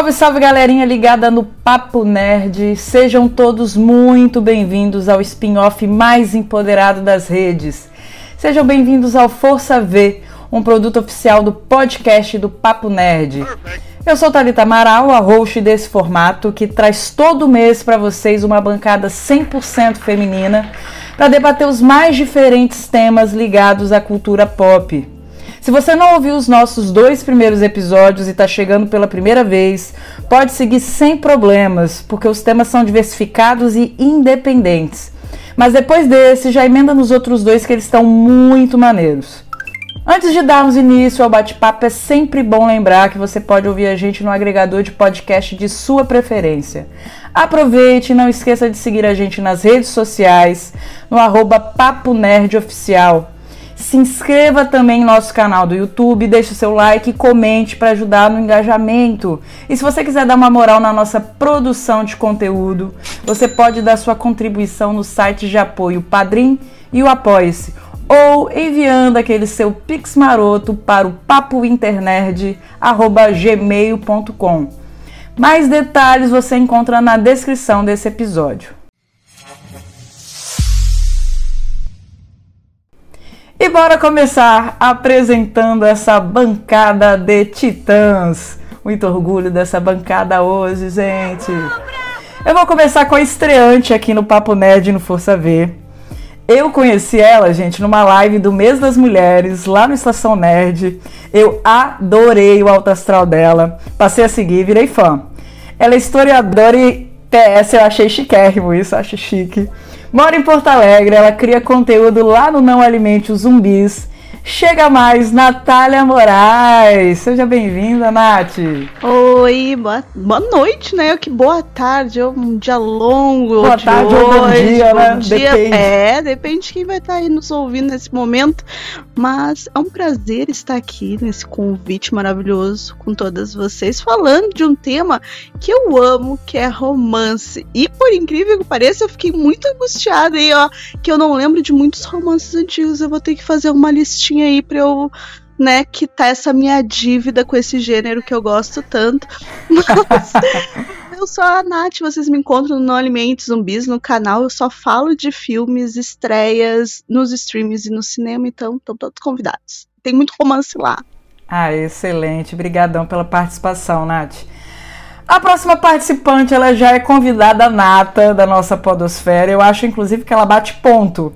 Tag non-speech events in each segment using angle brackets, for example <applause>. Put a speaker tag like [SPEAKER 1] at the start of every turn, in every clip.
[SPEAKER 1] Salve, salve galerinha ligada no Papo Nerd. Sejam todos muito bem-vindos ao spin-off mais empoderado das redes. Sejam bem-vindos ao Força V, um produto oficial do podcast do Papo Nerd. Eu sou Thalita Amaral, a host desse formato que traz todo mês para vocês uma bancada 100% feminina para debater os mais diferentes temas ligados à cultura pop. Se você não ouviu os nossos dois primeiros episódios e está chegando pela primeira vez, pode seguir sem problemas, porque os temas são diversificados e independentes. Mas depois desse, já emenda nos outros dois que eles estão muito maneiros. Antes de darmos início ao bate-papo, é sempre bom lembrar que você pode ouvir a gente no agregador de podcast de sua preferência. Aproveite e não esqueça de seguir a gente nas redes sociais, no arroba Papo Nerd Oficial. Se inscreva também no nosso canal do YouTube, deixe o seu like e comente para ajudar no engajamento. E se você quiser dar uma moral na nossa produção de conteúdo, você pode dar sua contribuição no site de apoio Padrim e o Apoie-se, ou enviando aquele seu pix maroto para o papointernerd@gmail.com. Mais detalhes você encontra na descrição desse episódio. E bora começar apresentando essa bancada de titãs. Muito orgulho dessa bancada hoje, gente. Eu vou começar com a estreante aqui no Papo Nerd no Força V. Eu conheci ela, gente, numa live do mês das mulheres, lá no Estação Nerd. Eu adorei o alto astral dela. Passei a seguir, virei fã. Ela é historiadora e PS, eu achei chiquérrimo isso, acho chique. Mora em Porto Alegre, ela cria conteúdo lá no Não Alimente os Zumbis. Chega mais, Natália Moraes. Seja bem-vinda, Nath.
[SPEAKER 2] Oi, boa, boa noite, né? Que boa tarde, um dia longo.
[SPEAKER 1] Boa tarde ou bom dia, né?
[SPEAKER 2] Dia. Depende. É, depende de quem vai estar aí nos ouvindo nesse momento. Mas é um prazer estar aqui nesse convite maravilhoso com todas vocês, falando de um tema que eu amo, que é romance. E por incrível que pareça, eu fiquei muito angustiada aí, ó, que eu não lembro de muitos romances antigos. Eu vou ter que fazer uma listinha aí pra eu né, quitar essa minha dívida com esse gênero que eu gosto tanto. <laughs> Mas eu sou a Nath, vocês me encontram no Alimentos Zumbis no canal. Eu só falo de filmes, estreias nos streams e no cinema, então estão todos convidados. Tem muito romance lá.
[SPEAKER 1] Ah, excelente. Obrigadão pela participação, Nath. A próxima participante, ela já é convidada nata da nossa podosfera. Eu acho, inclusive, que ela bate ponto.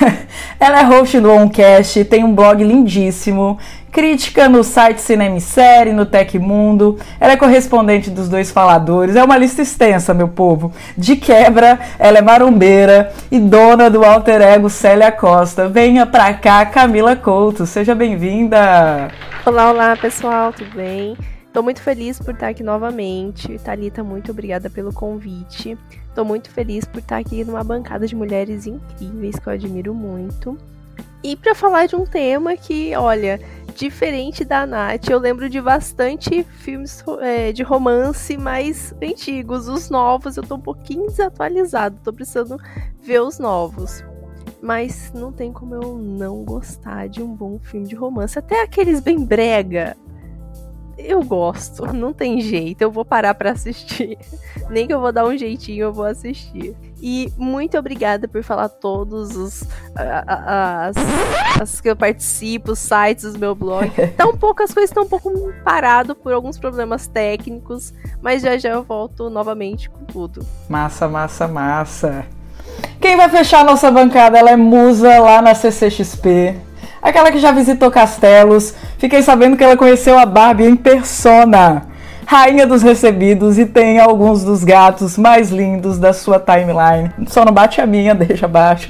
[SPEAKER 1] <laughs> ela é host do Oncast, tem um blog lindíssimo, crítica no site Cinema e Série, no Tecmundo. Ela é correspondente dos dois faladores. É uma lista extensa, meu povo. De quebra, ela é marombeira e dona do alter ego Célia Costa. Venha pra cá, Camila Couto. Seja bem-vinda.
[SPEAKER 3] Olá, olá, pessoal, tudo bem? Tô muito feliz por estar aqui novamente. Thalita, muito obrigada pelo convite. Tô muito feliz por estar aqui numa bancada de mulheres incríveis que eu admiro muito. E para falar de um tema que, olha, diferente da Nath, eu lembro de bastante filmes é, de romance mais antigos. Os novos eu tô um pouquinho desatualizado, tô precisando ver os novos. Mas não tem como eu não gostar de um bom filme de romance. Até aqueles bem brega, eu gosto, não tem jeito, eu vou parar para assistir. <laughs> Nem que eu vou dar um jeitinho, eu vou assistir. E muito obrigada por falar todos os as, as que eu participo, os sites do meu blog. <laughs> Tá um pouco, as coisas estão um pouco parado por alguns problemas técnicos, mas já já eu volto novamente com tudo.
[SPEAKER 1] Massa, massa, massa. Quem vai fechar a nossa bancada? Ela é musa lá na CCXP Aquela que já visitou castelos. Fiquei sabendo que ela conheceu a Barbie em persona. Rainha dos recebidos e tem alguns dos gatos mais lindos da sua timeline. Só não bate a minha, <laughs> deixa abaixo.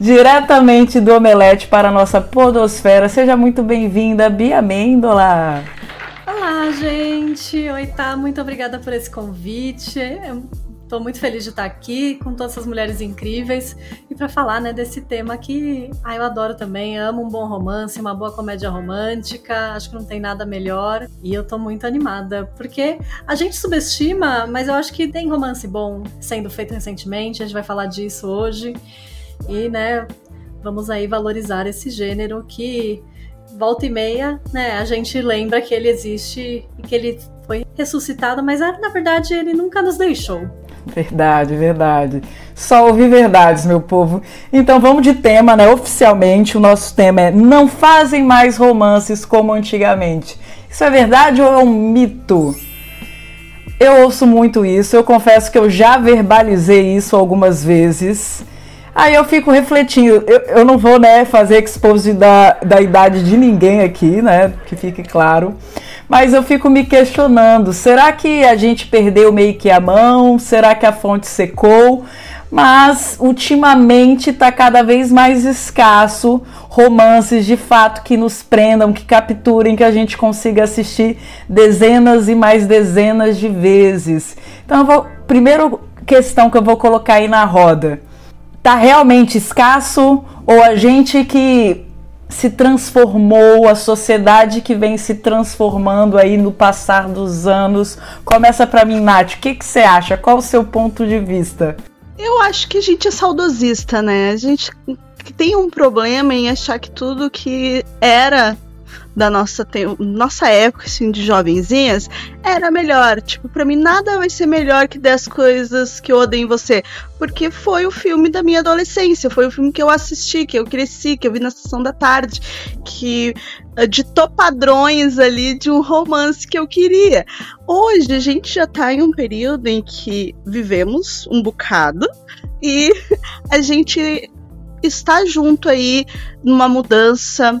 [SPEAKER 1] Diretamente do Omelete para a nossa podosfera. Seja muito bem-vinda, Bia Mendola.
[SPEAKER 4] Olá, gente. Oi, tá. Muito obrigada por esse convite. É Estou muito feliz de estar aqui com todas essas mulheres incríveis e para falar né, desse tema que ah, eu adoro também. Amo um bom romance, uma boa comédia romântica. Acho que não tem nada melhor e eu estou muito animada porque a gente subestima, mas eu acho que tem romance bom sendo feito recentemente. A gente vai falar disso hoje e, né, vamos aí valorizar esse gênero que volta e meia, né, a gente lembra que ele existe e que ele foi ressuscitado, mas na verdade ele nunca nos deixou.
[SPEAKER 1] Verdade, verdade. Só ouvir verdades, meu povo. Então vamos de tema, né? Oficialmente, o nosso tema é Não fazem mais romances como antigamente. Isso é verdade ou é um mito? Eu ouço muito isso, eu confesso que eu já verbalizei isso algumas vezes. Aí eu fico refletindo, eu, eu não vou né, fazer expose da, da idade de ninguém aqui, né? Que fique claro. Mas eu fico me questionando: será que a gente perdeu meio que a mão? Será que a fonte secou? Mas ultimamente está cada vez mais escasso romances de fato que nos prendam, que capturem, que a gente consiga assistir dezenas e mais dezenas de vezes. Então, eu vou, questão que eu vou colocar aí na roda: tá realmente escasso ou a gente que se transformou, a sociedade que vem se transformando aí no passar dos anos. Começa para mim, Nath, o que, que você acha? Qual o seu ponto de vista?
[SPEAKER 2] Eu acho que a gente é saudosista, né? A gente tem um problema em achar que tudo que era da nossa, nossa época, assim, de jovenzinhas, era melhor. Tipo, pra mim nada vai ser melhor que 10 coisas que eu odeio em você. Porque foi o filme da minha adolescência, foi o filme que eu assisti, que eu cresci, que eu vi na sessão da tarde, que eh, ditou padrões ali de um romance que eu queria. Hoje a gente já tá em um período em que vivemos um bocado e <laughs> a gente está junto aí numa mudança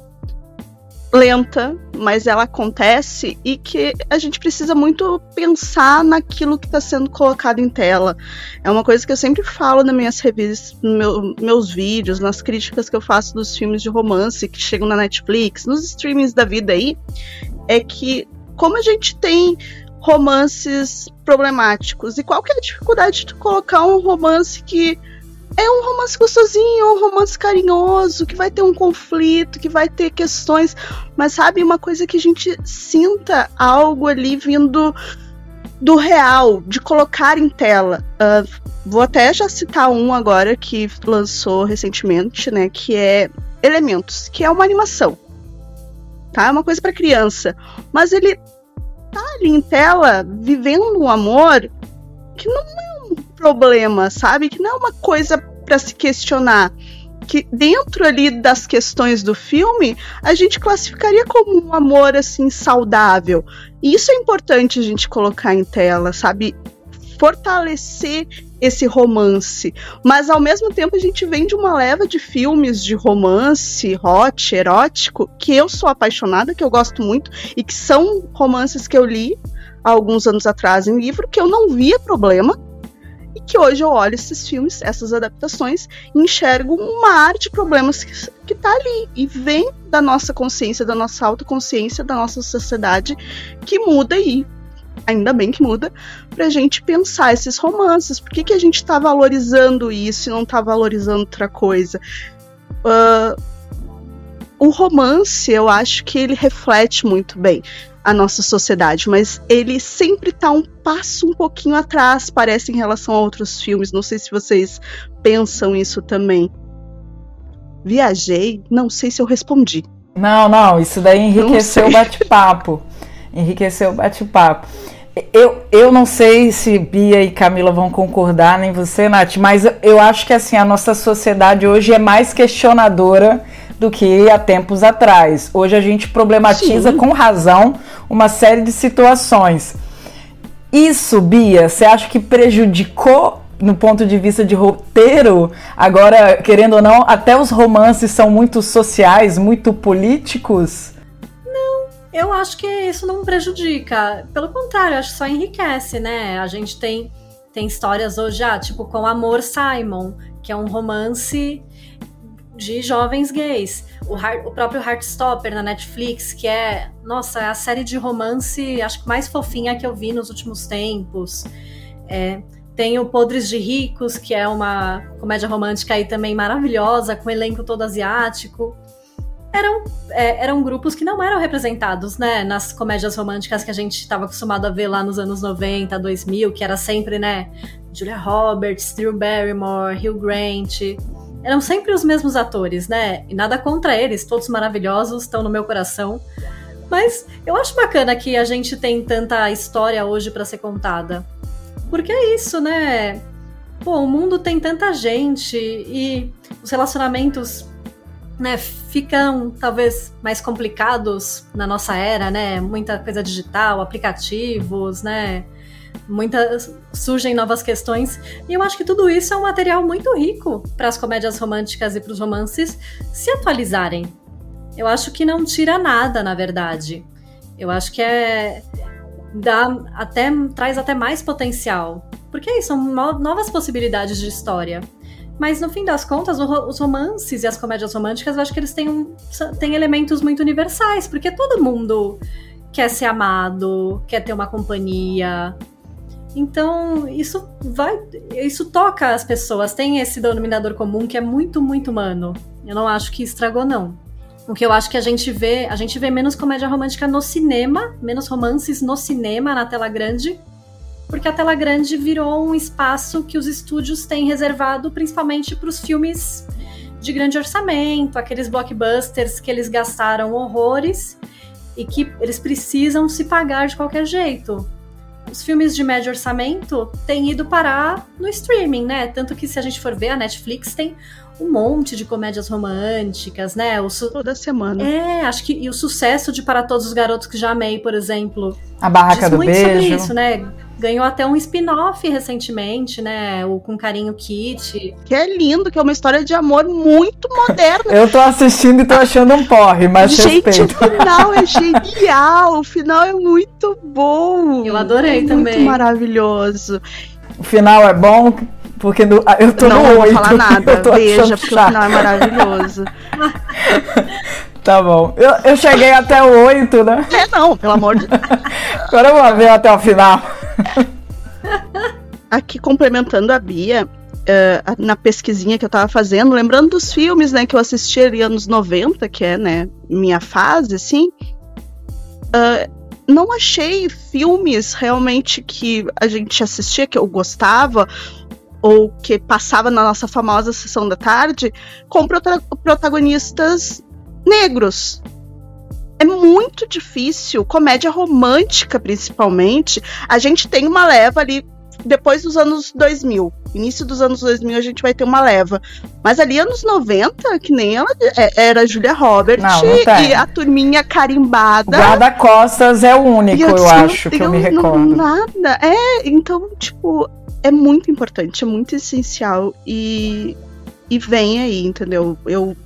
[SPEAKER 2] lenta, mas ela acontece e que a gente precisa muito pensar naquilo que está sendo colocado em tela. É uma coisa que eu sempre falo nas minhas revistas, nos meu, meus vídeos, nas críticas que eu faço dos filmes de romance que chegam na Netflix, nos streamings da vida aí, é que como a gente tem romances problemáticos e qual que é a dificuldade de colocar um romance que é um romance gostosinho, um romance carinhoso, que vai ter um conflito, que vai ter questões, mas sabe, uma coisa que a gente sinta algo ali vindo do real, de colocar em tela. Uh, vou até já citar um agora que lançou recentemente, né, que é Elementos, que é uma animação. Tá? É uma coisa para criança, mas ele tá ali em tela vivendo um amor que não é problema, sabe? Que não é uma coisa para se questionar. Que dentro ali das questões do filme, a gente classificaria como um amor assim saudável. E isso é importante a gente colocar em tela, sabe? Fortalecer esse romance. Mas ao mesmo tempo a gente vem de uma leva de filmes de romance, hot, erótico, que eu sou apaixonada, que eu gosto muito, e que são romances que eu li há alguns anos atrás em livro, que eu não via problema e que hoje eu olho esses filmes, essas adaptações, e enxergo um mar de problemas que, que tá ali. E vem da nossa consciência, da nossa autoconsciência, da nossa sociedade, que muda aí. Ainda bem que muda, pra gente pensar esses romances. Por que, que a gente tá valorizando isso e não tá valorizando outra coisa? Uh, o romance, eu acho que ele reflete muito bem a nossa sociedade, mas ele sempre tá um passo um pouquinho atrás, parece, em relação a outros filmes. Não sei se vocês pensam isso também. Viajei, não sei se eu respondi.
[SPEAKER 1] Não, não, isso daí enriqueceu o bate-papo. enriqueceu o bate-papo. Eu, eu não sei se Bia e Camila vão concordar, nem você, Nath, mas eu acho que assim, a nossa sociedade hoje é mais questionadora do que há tempos atrás. Hoje a gente problematiza Sim. com razão uma série de situações. Isso, Bia, você acha que prejudicou no ponto de vista de roteiro? Agora, querendo ou não, até os romances são muito sociais, muito políticos?
[SPEAKER 4] Não, eu acho que isso não prejudica. Pelo contrário, acho que só enriquece, né? A gente tem, tem histórias hoje, ah, tipo com Amor Simon, que é um romance de jovens gays. O, Heart, o próprio Heartstopper na Netflix, que é, nossa, é a série de romance, acho que mais fofinha que eu vi nos últimos tempos. É, tem o Podres de Ricos, que é uma comédia romântica aí também maravilhosa, com elenco todo asiático. Eram, é, eram grupos que não eram representados, né, nas comédias românticas que a gente estava acostumado a ver lá nos anos 90, 2000, que era sempre, né, Julia Roberts, Drew Barrymore, Hugh Grant eram sempre os mesmos atores, né? E nada contra eles, todos maravilhosos, estão no meu coração. Mas eu acho bacana que a gente tem tanta história hoje para ser contada. Porque é isso, né? Pô, o mundo tem tanta gente e os relacionamentos né, ficam talvez mais complicados na nossa era, né? Muita coisa digital, aplicativos, né? Muitas surgem novas questões e eu acho que tudo isso é um material muito rico para as comédias românticas e para os romances se atualizarem. Eu acho que não tira nada, na verdade. Eu acho que é dá até traz até mais potencial, porque aí são novas possibilidades de história. Mas no fim das contas, os romances e as comédias românticas, eu acho que eles têm, um, têm elementos muito universais, porque todo mundo quer ser amado, quer ter uma companhia. Então, isso vai. Isso toca as pessoas, tem esse denominador comum que é muito, muito humano. Eu não acho que estragou, não. O que eu acho que a gente vê, a gente vê menos comédia romântica no cinema, menos romances no cinema, na tela grande, porque a tela grande virou um espaço que os estúdios têm reservado principalmente para os filmes de grande orçamento, aqueles blockbusters que eles gastaram horrores e que eles precisam se pagar de qualquer jeito. Os filmes de médio orçamento têm ido parar no streaming, né? Tanto que se a gente for ver, a Netflix tem um monte de comédias românticas, né? O
[SPEAKER 2] su... Toda semana.
[SPEAKER 4] É, acho que e o sucesso de Para Todos os Garotos que Já Amei, por exemplo.
[SPEAKER 1] A Barraca do
[SPEAKER 4] muito
[SPEAKER 1] Beijo.
[SPEAKER 4] sobre isso, né? Ganhou até um spin-off recentemente, né? O Com Carinho Kit.
[SPEAKER 2] Que é lindo, que é uma história de amor muito moderna.
[SPEAKER 1] Eu tô assistindo e tô achando um porre, mas
[SPEAKER 2] Gente,
[SPEAKER 1] respeito.
[SPEAKER 2] o final é <laughs> genial. O final é muito bom.
[SPEAKER 4] Eu adorei
[SPEAKER 2] é
[SPEAKER 4] também.
[SPEAKER 2] Muito maravilhoso.
[SPEAKER 1] O final é bom, porque no, eu tô
[SPEAKER 2] não,
[SPEAKER 1] no
[SPEAKER 2] não
[SPEAKER 1] 8.
[SPEAKER 2] vou falar nada. <laughs>
[SPEAKER 1] eu tô
[SPEAKER 2] Veja, porque
[SPEAKER 1] chato.
[SPEAKER 2] o final é maravilhoso. <laughs>
[SPEAKER 1] Tá bom. Eu, eu cheguei até o 8, né?
[SPEAKER 2] É, não, pelo amor de
[SPEAKER 1] Agora eu vou ver até o final.
[SPEAKER 2] Aqui complementando a Bia, eh, na pesquisinha que eu tava fazendo, lembrando dos filmes, né, que eu assisti ali anos 90, que é, né, minha fase, assim, ah, não achei filmes realmente que a gente assistia, que eu gostava, ou que passava na nossa famosa sessão da tarde, com prota- protagonistas negros. É muito difícil, comédia romântica principalmente. A gente tem uma leva ali depois dos anos 2000. Início dos anos 2000 a gente vai ter uma leva. Mas ali anos 90, que nem ela é- era a Julia Roberts
[SPEAKER 1] Não, não
[SPEAKER 2] e a turminha carimbada.
[SPEAKER 1] guarda-costas é o único, eu,
[SPEAKER 2] não
[SPEAKER 1] acho, que eu me recordo.
[SPEAKER 2] Nada. É, então, tipo, é muito importante, é muito essencial e, e vem aí, entendeu? Eu,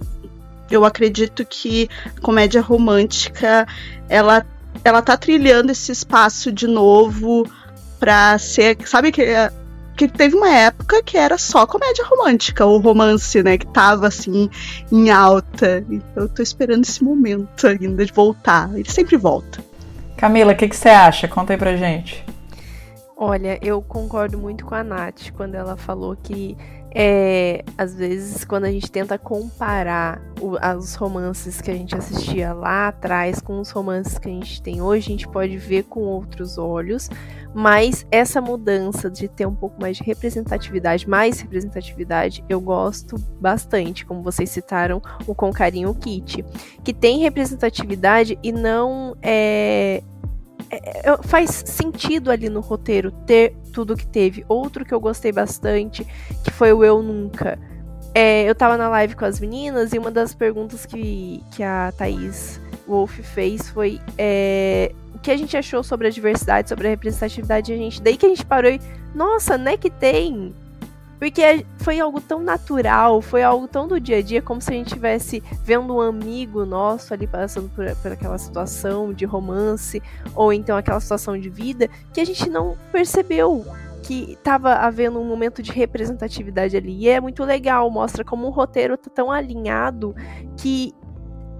[SPEAKER 2] eu acredito que a comédia romântica ela, ela tá trilhando esse espaço de novo pra ser. Sabe que. Que teve uma época que era só comédia romântica, ou romance, né? Que tava assim em alta. Então eu tô esperando esse momento ainda de voltar. Ele sempre volta.
[SPEAKER 1] Camila, o que, que você acha? Conta aí pra gente.
[SPEAKER 3] Olha, eu concordo muito com a Nath quando ela falou que é, às vezes quando a gente tenta comparar o- os romances que a gente assistia lá atrás com os romances que a gente tem hoje, a gente pode ver com outros olhos, mas essa mudança de ter um pouco mais de representatividade, mais representatividade, eu gosto bastante, como vocês citaram o Com Carinho Kit, que tem representatividade e não é é, é, faz sentido ali no roteiro ter tudo que teve. Outro que eu gostei bastante, que foi o Eu Nunca. É, eu tava na live com as meninas e uma das perguntas que, que a Thaís Wolf fez foi é, o que a gente achou sobre a diversidade, sobre a representatividade. A gente, daí que a gente parou e, nossa, né que tem? Porque foi algo tão natural, foi algo tão do dia a dia, como se a gente estivesse vendo um amigo nosso ali passando por, por aquela situação de romance, ou então aquela situação de vida, que a gente não percebeu que estava havendo um momento de representatividade ali. E é muito legal, mostra como o roteiro tá tão alinhado que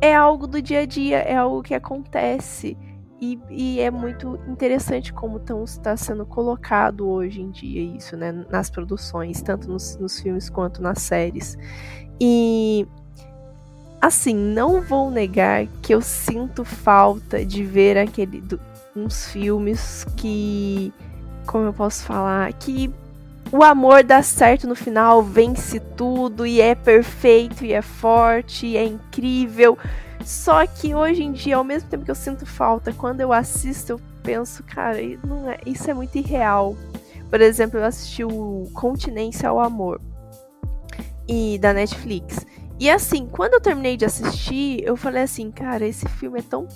[SPEAKER 3] é algo do dia a dia, é algo que acontece. E, e é muito interessante como está sendo colocado hoje em dia isso, né? Nas produções, tanto nos, nos filmes quanto nas séries. E assim, não vou negar que eu sinto falta de ver aquele do- uns filmes que, como eu posso falar, que o amor dá certo no final, vence tudo e é perfeito e é forte e é incrível. Só que hoje em dia, ao mesmo tempo que eu sinto falta, quando eu assisto, eu penso, cara, é, isso é muito irreal. Por exemplo, eu assisti o Continência ao Amor e da Netflix. E assim, quando eu terminei de assistir, eu falei assim, cara, esse filme é tão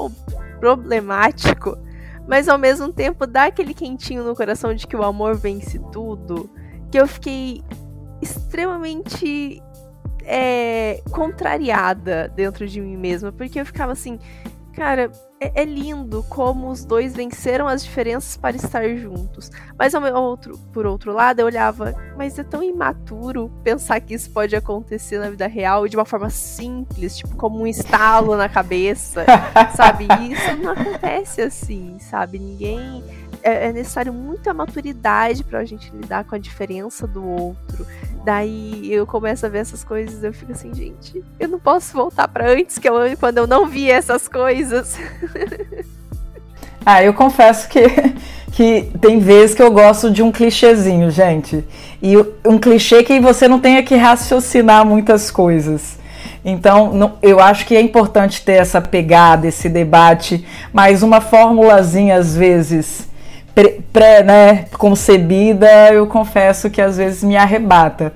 [SPEAKER 3] problemático, mas ao mesmo tempo dá aquele quentinho no coração de que o amor vence tudo, que eu fiquei extremamente é, contrariada dentro de mim mesma, porque eu ficava assim, cara, é, é, lindo como os dois venceram as diferenças para estar juntos. Mas ao outro, por outro lado, eu olhava, mas é tão imaturo pensar que isso pode acontecer na vida real de uma forma simples, tipo como um estalo na cabeça, <laughs> sabe? Isso não acontece assim, sabe? Ninguém é, é necessário muita maturidade para a gente lidar com a diferença do outro. Daí eu começo a ver essas coisas, eu fico assim, gente, eu não posso voltar para antes que eu, quando eu não via essas coisas. <laughs>
[SPEAKER 1] ah, eu confesso que que tem vezes que eu gosto de um clichêzinho, gente. E um clichê que você não tenha que raciocinar muitas coisas. Então, não, eu acho que é importante ter essa pegada, esse debate, mas uma formulazinha às vezes pré, né, concebida, eu confesso que às vezes me arrebata.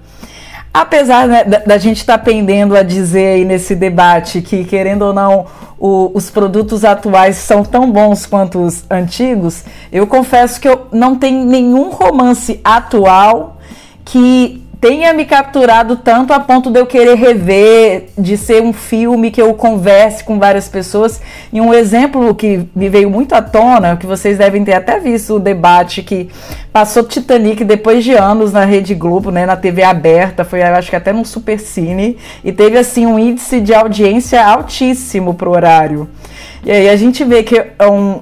[SPEAKER 1] Apesar né, da, da, gente estar tá pendendo a dizer aí nesse debate que, querendo ou não, o, os produtos atuais são tão bons quanto os antigos, eu confesso que eu não tenho nenhum romance atual que tenha me capturado tanto a ponto de eu querer rever, de ser um filme que eu converse com várias pessoas. E um exemplo que me veio muito à tona, que vocês devem ter até visto o debate que passou Titanic depois de anos na Rede Globo, né, na TV aberta, foi acho que até num supercine, e teve assim um índice de audiência altíssimo pro horário. E aí a gente vê que é um,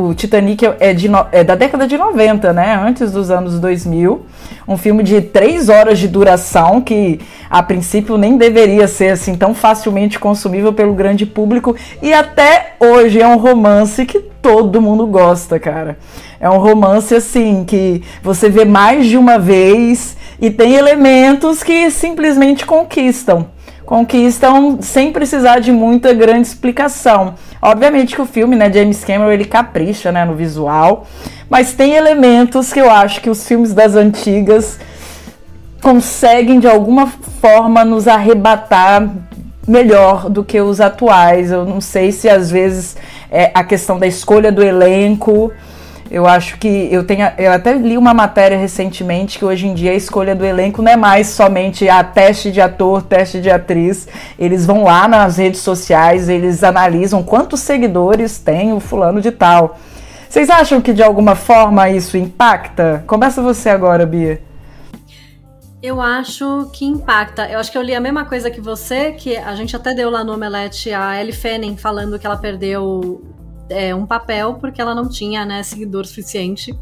[SPEAKER 1] o Titanic é, de, é da década de 90, né? Antes dos anos 2000. Um filme de três horas de duração que, a princípio, nem deveria ser assim tão facilmente consumível pelo grande público. E até hoje é um romance que todo mundo gosta, cara. É um romance assim que você vê mais de uma vez e tem elementos que simplesmente conquistam conquistam sem precisar de muita grande explicação. Obviamente que o filme, né, James Cameron, ele capricha, né, no visual, mas tem elementos que eu acho que os filmes das antigas conseguem de alguma forma nos arrebatar melhor do que os atuais. Eu não sei se às vezes é a questão da escolha do elenco eu acho que eu tenho. Eu até li uma matéria recentemente que hoje em dia a escolha do elenco não é mais somente a teste de ator, teste de atriz. Eles vão lá nas redes sociais, eles analisam quantos seguidores tem o fulano de tal. Vocês acham que de alguma forma isso impacta? Começa você agora, Bia.
[SPEAKER 4] Eu acho que impacta. Eu acho que eu li a mesma coisa que você, que a gente até deu lá no Omelete a Ellie Fanning falando que ela perdeu é, um papel porque ela não tinha né, seguidor suficiente.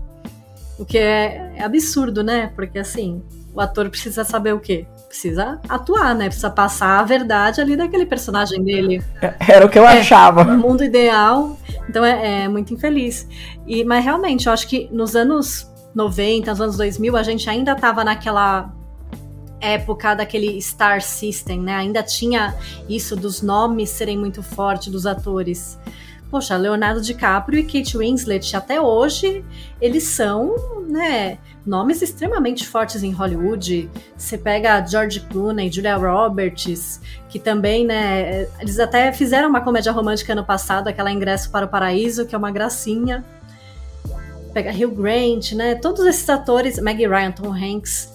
[SPEAKER 4] O que é, é absurdo, né? Porque assim, o ator precisa saber o quê? Precisa atuar, né? Precisa passar a verdade ali daquele personagem dele.
[SPEAKER 1] É, era o que eu é, achava.
[SPEAKER 4] No mundo ideal. Então é, é, muito infeliz. E, mas realmente, eu acho que nos anos 90, nos anos 2000, a gente ainda estava naquela época daquele Star System, né? Ainda tinha isso dos nomes serem muito fortes dos atores. Poxa, Leonardo DiCaprio e Kate Winslet, até hoje, eles são, né, nomes extremamente fortes em Hollywood. Você pega George Clooney, Julia Roberts, que também, né, eles até fizeram uma comédia romântica ano passado, aquela Ingresso para o Paraíso, que é uma gracinha. Pega Hugh Grant, né, todos esses atores, Maggie Ryan, Tom Hanks,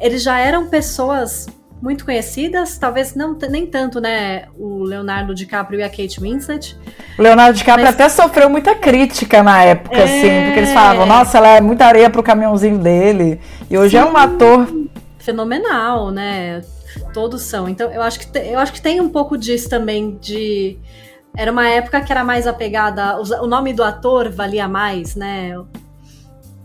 [SPEAKER 4] eles já eram pessoas muito conhecidas, talvez não nem tanto, né, o Leonardo DiCaprio e a Kate Winslet.
[SPEAKER 1] O Leonardo DiCaprio mas... até sofreu muita crítica na época, é... assim, porque eles falavam, nossa, ela é muita areia pro caminhãozinho dele. E hoje Sim. é um ator
[SPEAKER 4] fenomenal, né? Todos são. Então, eu acho que te, eu acho que tem um pouco disso também de era uma época que era mais apegada, o nome do ator valia mais, né?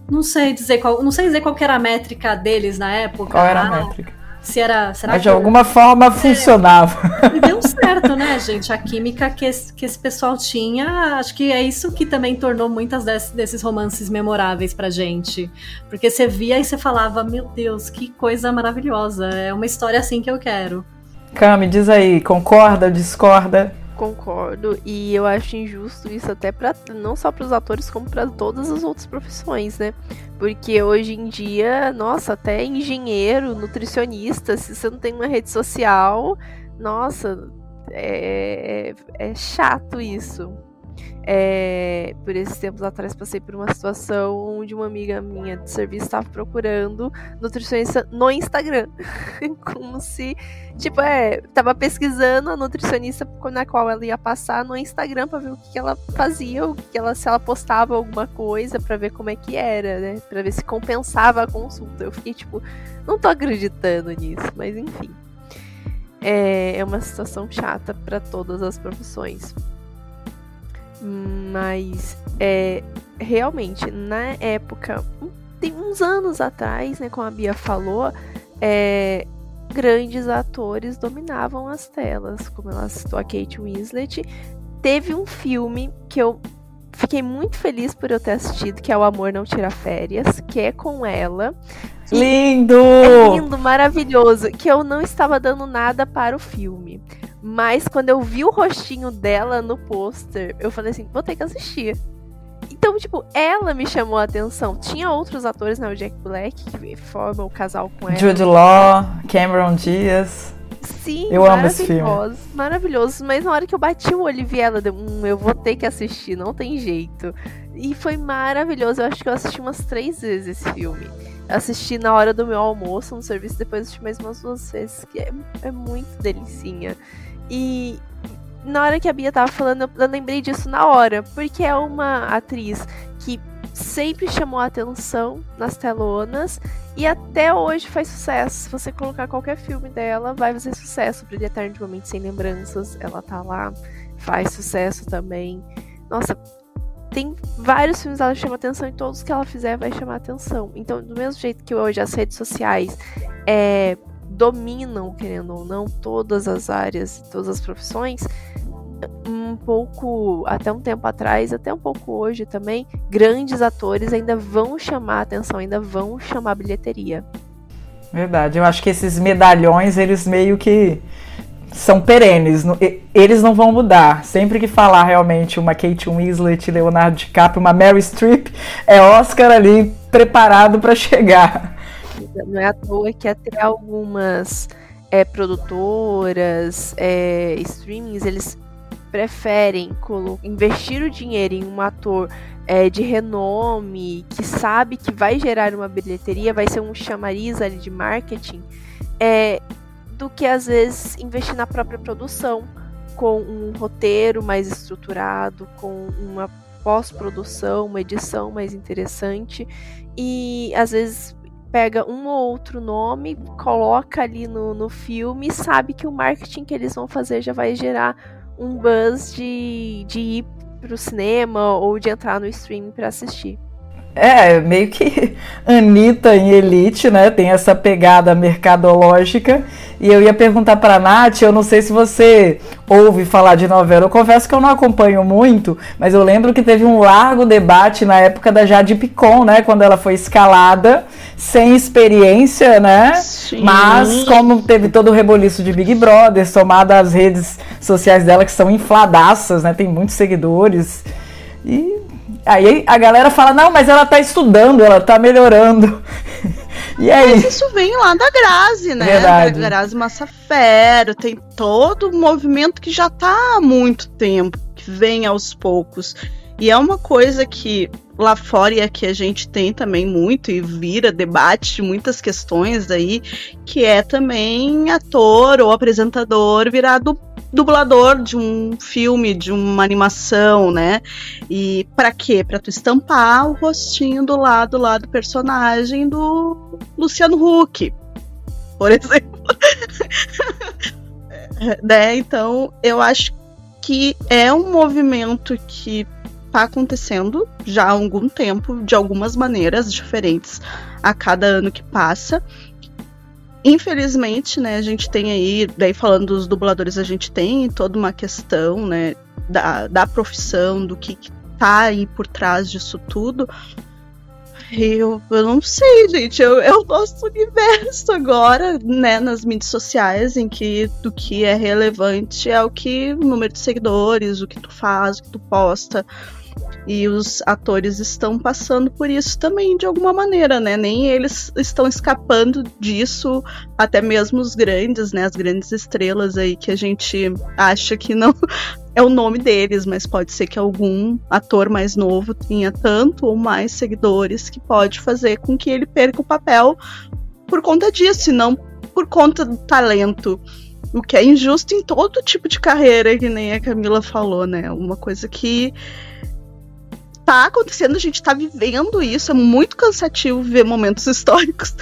[SPEAKER 4] Não sei dizer qual, não sei dizer qual era a métrica deles na época.
[SPEAKER 1] Qual era a métrica?
[SPEAKER 4] Se era. Será
[SPEAKER 1] Mas
[SPEAKER 4] que
[SPEAKER 1] de alguma forma é. funcionava.
[SPEAKER 4] E deu certo, né, gente? A química que esse, que esse pessoal tinha, acho que é isso que também tornou muitas desses, desses romances memoráveis pra gente. Porque você via e você falava, meu Deus, que coisa maravilhosa. É uma história assim que eu quero.
[SPEAKER 1] Cami, diz aí, concorda, discorda?
[SPEAKER 3] Concordo, e eu acho injusto isso até para não só para os atores, como para todas as outras profissões, né? Porque hoje em dia, nossa, até engenheiro, nutricionista, se você não tem uma rede social, nossa, é, é, chato isso. É, por esses tempos atrás passei por uma situação onde uma amiga minha de serviço estava procurando nutricionista no Instagram. <laughs> Como se, tipo, é, tava pesquisando a nutricionista na qual ela ia passar no Instagram para ver o que, que, ela fazia, o que ela, se ela postava alguma coisa, para ver como é que era, né? Ver se compensava a consulta. Eu fiquei tipo, não tô acreditando nisso, mas enfim. É, é uma situação chata para todas as profissões. Mas é realmente na época, tem uns anos atrás, né, como a Bia falou, é, grandes atores dominavam as telas, como ela citou a Kate Winslet. Teve um filme que eu fiquei muito feliz por eu ter assistido, que é O Amor Não Tira Férias, que é com ela.
[SPEAKER 1] Lindo!
[SPEAKER 3] É lindo, maravilhoso, que eu não estava dando nada para o filme. Mas quando eu vi o rostinho dela no pôster, eu falei assim, vou ter que assistir. Então, tipo, ela me chamou a atenção. Tinha outros atores, né? O Jack Black, que formam o casal com ela.
[SPEAKER 1] Jude Law, Cameron Diaz.
[SPEAKER 3] Sim,
[SPEAKER 1] eu amo esse filme.
[SPEAKER 3] Maravilhoso. Mas na hora que eu bati o olho e vi ela, hum, eu vou ter que assistir, não tem jeito. E foi maravilhoso. Eu acho que eu assisti umas três vezes esse filme. Assisti na hora do meu almoço no serviço, depois assisti mais umas duas vezes, que é, é muito delicinha. E na hora que a Bia tava falando, eu lembrei disso na hora, porque é uma atriz que sempre chamou a atenção nas telonas e até hoje faz sucesso. Se você colocar qualquer filme dela, vai fazer sucesso. Brilha Eternamente Sem Lembranças, ela tá lá, faz sucesso também. Nossa, tem vários filmes ela chama atenção e todos que ela fizer vai chamar atenção. Então, do mesmo jeito que hoje as redes sociais é, dominam, querendo ou não, todas as áreas, todas as profissões, um pouco, até um tempo atrás, até um pouco hoje também, grandes atores ainda vão chamar atenção, ainda vão chamar bilheteria.
[SPEAKER 1] Verdade, eu acho que esses medalhões, eles meio que são perenes, eles não vão mudar. Sempre que falar realmente uma Kate Winslet, Leonardo DiCaprio, uma Mary Streep, é Oscar ali preparado para chegar.
[SPEAKER 3] Não é à toa que até algumas é, produtoras, é, streamings, eles preferem investir o dinheiro em um ator é, de renome, que sabe que vai gerar uma bilheteria, vai ser um chamariz ali de marketing, é, do que às vezes investir na própria produção, com um roteiro mais estruturado, com uma pós-produção, uma edição mais interessante e às vezes pega um ou outro nome, coloca ali no, no filme sabe que o marketing que eles vão fazer já vai gerar um buzz de, de ir pro cinema ou de entrar no streaming para assistir.
[SPEAKER 1] É, meio que <laughs> Anitta em Elite, né? Tem essa pegada mercadológica. E eu ia perguntar pra Nath, eu não sei se você ouve falar de novela. Eu confesso que eu não acompanho muito, mas eu lembro que teve um largo debate na época da Jade Picon, né? Quando ela foi escalada, sem experiência, né? Sim. Mas como teve todo o reboliço de Big Brother, somada às redes sociais dela que são infladaças, né? Tem muitos seguidores. E Aí a galera fala, não, mas ela tá estudando, ela tá melhorando. <laughs>
[SPEAKER 2] E aí? Mas isso vem lá da Grazi, né?
[SPEAKER 1] Verdade.
[SPEAKER 2] Da Grazi Massafero, tem todo um movimento que já tá há muito tempo, que vem aos poucos. E é uma coisa que lá fora e aqui a gente tem também muito e vira debate de muitas questões aí, que é também ator ou apresentador virado dublador de um filme, de uma animação, né? E para quê? Para tu estampar o rostinho do lado lá do personagem do Luciano Huck, por <laughs> exemplo. né? Então, eu acho que é um movimento que está acontecendo já há algum tempo, de algumas maneiras diferentes a cada ano que passa. infelizmente, né, a gente tem aí, daí falando dos dubladores, a gente tem toda uma questão, né, da, da profissão, do que, que tá aí por trás disso tudo. Eu, eu não sei, gente. Eu, eu gosto do universo agora, né? Nas mídias sociais, em que do que é relevante é o que o número de seguidores, o que tu faz, o que tu posta. E os atores estão passando por isso também, de alguma maneira, né? Nem eles estão escapando disso, até mesmo os grandes, né? As grandes estrelas aí que a gente acha que não <laughs> é o nome deles, mas pode ser que algum ator mais novo tenha tanto ou mais seguidores que pode fazer com que ele perca o papel por conta disso, e não por conta do talento. O que é injusto em todo tipo de carreira, que nem a Camila falou, né? Uma coisa que tá acontecendo, a gente tá vivendo isso, é muito cansativo ver momentos <laughs> históricos.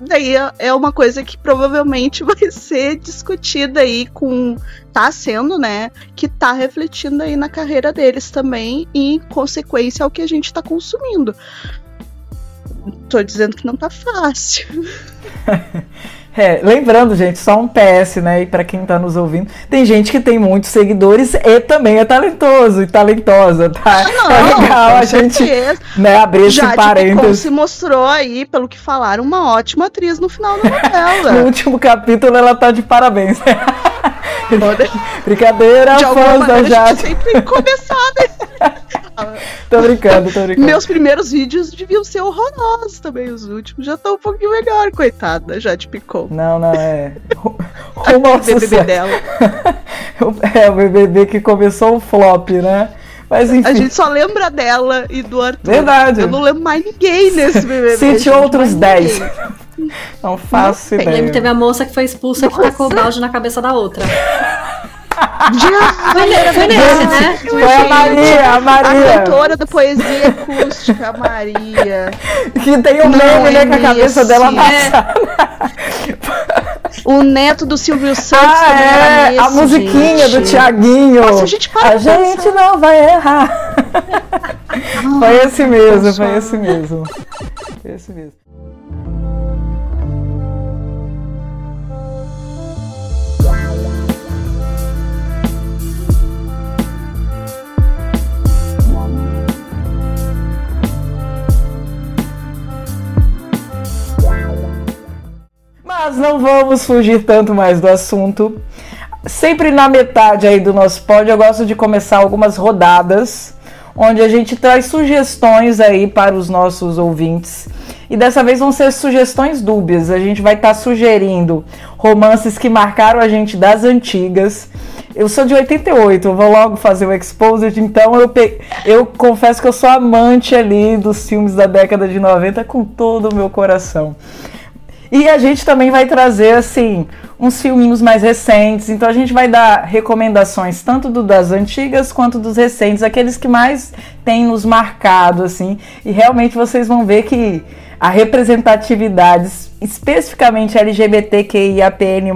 [SPEAKER 2] Daí é, é uma coisa que provavelmente <laughs> vai ser discutida aí com. tá sendo, né? Que tá refletindo aí na carreira deles também e, em consequência, ao que a gente tá consumindo. Tô dizendo que não tá fácil. <laughs>
[SPEAKER 1] É, lembrando, gente, só um PS, né? E para quem tá nos ouvindo, tem gente que tem muitos seguidores e também é talentoso e talentosa, tá?
[SPEAKER 2] Ah, não,
[SPEAKER 1] é legal a gente né, abrir esse
[SPEAKER 2] Jade
[SPEAKER 1] parênteses.
[SPEAKER 2] Picon se mostrou aí, pelo que falaram, uma ótima atriz no final da <laughs> novela.
[SPEAKER 1] no último capítulo ela tá de parabéns. Brincadeira,
[SPEAKER 2] de
[SPEAKER 1] fãs da Jade.
[SPEAKER 2] sempre começar, né? <laughs>
[SPEAKER 1] tô brincando, tô brincando.
[SPEAKER 2] Meus primeiros vídeos deviam ser horrorosos também. Os últimos já estão um pouquinho melhor, coitada. Já te picou.
[SPEAKER 1] Não, não, é. Rumo
[SPEAKER 2] O
[SPEAKER 1] ao
[SPEAKER 2] BBB dela. <laughs>
[SPEAKER 1] É o BBB que começou o flop, né? Mas enfim.
[SPEAKER 2] A gente só lembra dela e do Arthur.
[SPEAKER 1] Verdade.
[SPEAKER 2] Eu não lembro mais ninguém nesse BBB.
[SPEAKER 1] Cite outros
[SPEAKER 2] mais
[SPEAKER 1] 10. Não faço
[SPEAKER 2] Não tem.
[SPEAKER 4] Eu lembro que
[SPEAKER 1] ideia.
[SPEAKER 4] teve a moça que foi expulsa que tacou o balde na cabeça da outra.
[SPEAKER 2] Já-
[SPEAKER 4] Foi, ne- foi nesse, né?
[SPEAKER 1] Foi a Maria, a
[SPEAKER 2] A
[SPEAKER 1] Maria.
[SPEAKER 2] cantora da poesia acústica, a Maria.
[SPEAKER 1] Que tem um meme, né,
[SPEAKER 2] é
[SPEAKER 1] com a cabeça dela
[SPEAKER 2] nesse.
[SPEAKER 1] amassada.
[SPEAKER 2] O neto do Silvio Santos
[SPEAKER 1] Ah,
[SPEAKER 2] também era
[SPEAKER 1] é,
[SPEAKER 2] nesse,
[SPEAKER 1] a musiquinha
[SPEAKER 2] gente.
[SPEAKER 1] do Tiaguinho.
[SPEAKER 2] Nossa, a gente para
[SPEAKER 1] A gente
[SPEAKER 2] pensar.
[SPEAKER 1] não vai errar. <laughs> foi esse mesmo, foi esse mesmo. Foi esse mesmo. Mas não vamos fugir tanto mais do assunto. Sempre na metade aí do nosso pod, eu gosto de começar algumas rodadas, onde a gente traz sugestões aí para os nossos ouvintes. E dessa vez vão ser sugestões dúbias. A gente vai estar sugerindo romances que marcaram a gente das antigas. Eu sou de 88, eu vou logo fazer o Exposed, então eu, pe... eu confesso que eu sou amante ali dos filmes da década de 90 com todo o meu coração. E a gente também vai trazer, assim, uns filminhos mais recentes. Então a gente vai dar recomendações tanto do das antigas quanto dos recentes, aqueles que mais têm nos marcado, assim. E realmente vocês vão ver que a representatividade, especificamente LGBTQIAPN+,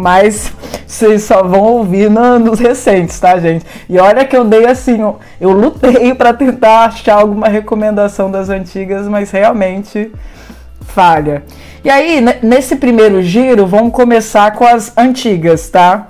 [SPEAKER 1] vocês só vão ouvir na- nos recentes, tá, gente? E olha que eu dei assim, eu- eu lutei para tentar achar alguma recomendação das antigas, mas realmente falha. E aí, ne- nesse primeiro giro, vamos começar com as antigas, tá?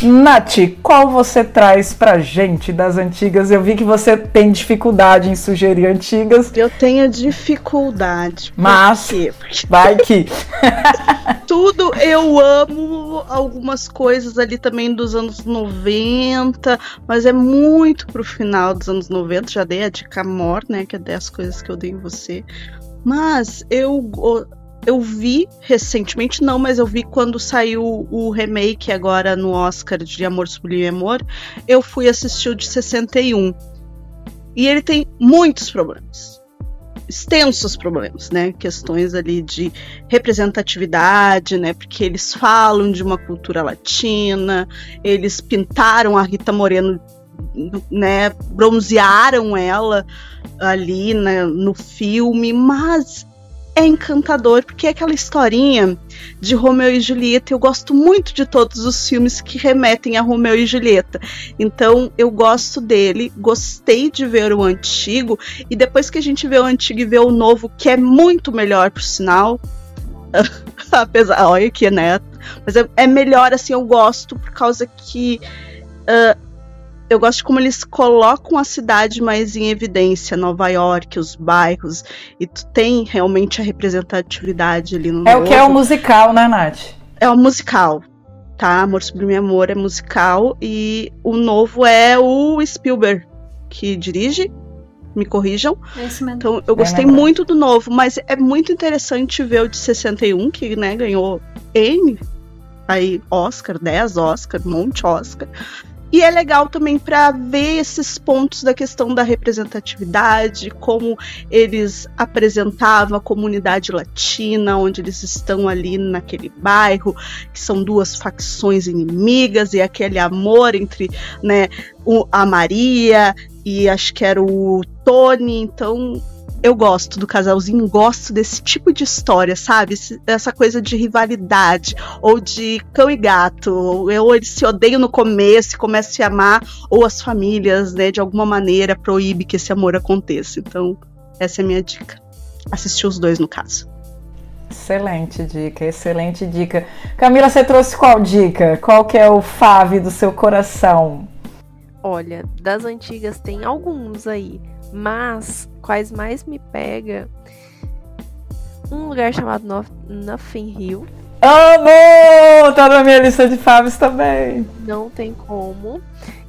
[SPEAKER 1] Nath, qual você traz pra gente das antigas? Eu vi que você tem dificuldade em sugerir antigas,
[SPEAKER 2] Eu tenho dificuldade.
[SPEAKER 1] Mas-?
[SPEAKER 2] Porque
[SPEAKER 1] vai que. <laughs>
[SPEAKER 2] tudo eu amo algumas coisas ali também dos anos 90, mas é muito pro final dos anos 90. Já dei a dica mor, né? Que é 10 coisas que eu dei em você. Mas eu, eu vi recentemente, não, mas eu vi quando saiu o remake agora no Oscar de Amor Sublime Amor. Eu fui assistir o de 61. E ele tem muitos problemas. Extensos problemas, né? Questões ali de representatividade, né? Porque eles falam de uma cultura latina, eles pintaram a Rita Moreno, né? Bronzearam ela ali né, no filme, mas é encantador porque é aquela historinha de Romeu e Julieta. Eu gosto muito de todos os filmes que remetem a Romeu e Julieta. Então eu gosto dele, gostei de ver o antigo e depois que a gente vê o antigo e vê o novo, que é muito melhor por sinal, <laughs> Apesar, olha que, né? Mas é, é, melhor, assim, eu gosto por causa que. Uh, eu gosto de como eles colocam a cidade mais em evidência, Nova York, os bairros, e tu tem realmente a representatividade ali no
[SPEAKER 1] É
[SPEAKER 2] novo.
[SPEAKER 1] o que é o musical, né, Nath?
[SPEAKER 2] É o musical, tá? Amor Sublime Amor é musical, e o novo é o Spielberg, que dirige, me corrijam.
[SPEAKER 4] É.
[SPEAKER 2] Então eu gostei
[SPEAKER 1] lembrado.
[SPEAKER 2] muito do novo, mas é muito interessante ver o de 61, que né, ganhou N, aí Oscar, 10 Oscar, um monte de Oscar. E é legal também para ver esses pontos da questão da representatividade, como eles apresentavam a comunidade latina, onde eles estão ali naquele bairro, que são duas facções inimigas e aquele amor entre né, a Maria e acho que era o Tony, então eu gosto do casalzinho, gosto desse tipo de história, sabe? Esse- essa coisa de rivalidade, ou de cão e gato, ou ou eles se odeiam no começo e começam a se amar, ou as famílias, né, de alguma maneira proíbe que esse amor aconteça. Então, essa é a minha dica. Assistir os dois, no caso.
[SPEAKER 1] Excelente dica, excelente dica. Camila, você trouxe qual dica? Qual que é o fave do seu coração?
[SPEAKER 3] Olha, das antigas tem alguns aí, mas quais mais me pega? Um lugar chamado No Nothing Hill,
[SPEAKER 1] Amo! Tá na minha lista de faves também.
[SPEAKER 3] não tem como.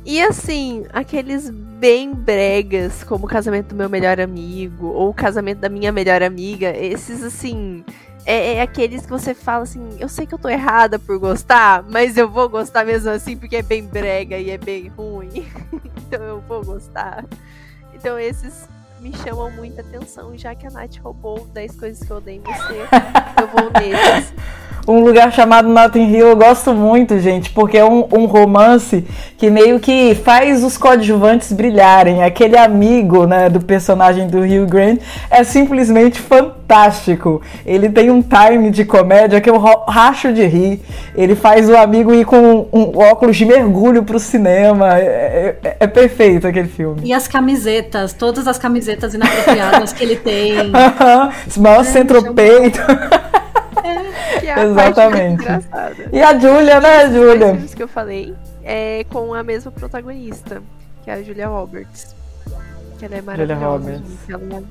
[SPEAKER 3] E assim, aqueles bem bregas, como o casamento do meu melhor amigo, ou o casamento da minha melhor amiga, esses assim. É, é aqueles que você fala assim, eu sei que eu tô errada por gostar, mas eu vou gostar mesmo assim, porque é bem brega e é bem ruim. <laughs> então eu vou gostar. Então esses me chamam muita atenção, já que a Nath roubou 10 coisas que eu odeio em você, <laughs> eu vou nesses.
[SPEAKER 1] Um lugar chamado Notting Hill eu gosto muito, gente, porque é um, um romance que meio que faz os coadjuvantes brilharem. Aquele amigo né, do personagem do Hugh Grant é simplesmente fantástico. Ele tem um time de comédia que eu racho de rir. Ele faz o amigo ir com um óculos de mergulho pro cinema. É, é- é perfeito aquele filme.
[SPEAKER 4] E as camisetas, todas as camisetas inapropriadas que ele tem.
[SPEAKER 1] Esse <laughs> maior centropeito.
[SPEAKER 3] É a parte
[SPEAKER 1] Exatamente.
[SPEAKER 3] engraçada.
[SPEAKER 1] E a Julia, né,
[SPEAKER 3] Os dois
[SPEAKER 1] Julia?
[SPEAKER 3] filmes que eu falei é com a mesma protagonista, que é a Julia Roberts. Que ela é maravilhosa.
[SPEAKER 1] Roberts.
[SPEAKER 3] gente, ela-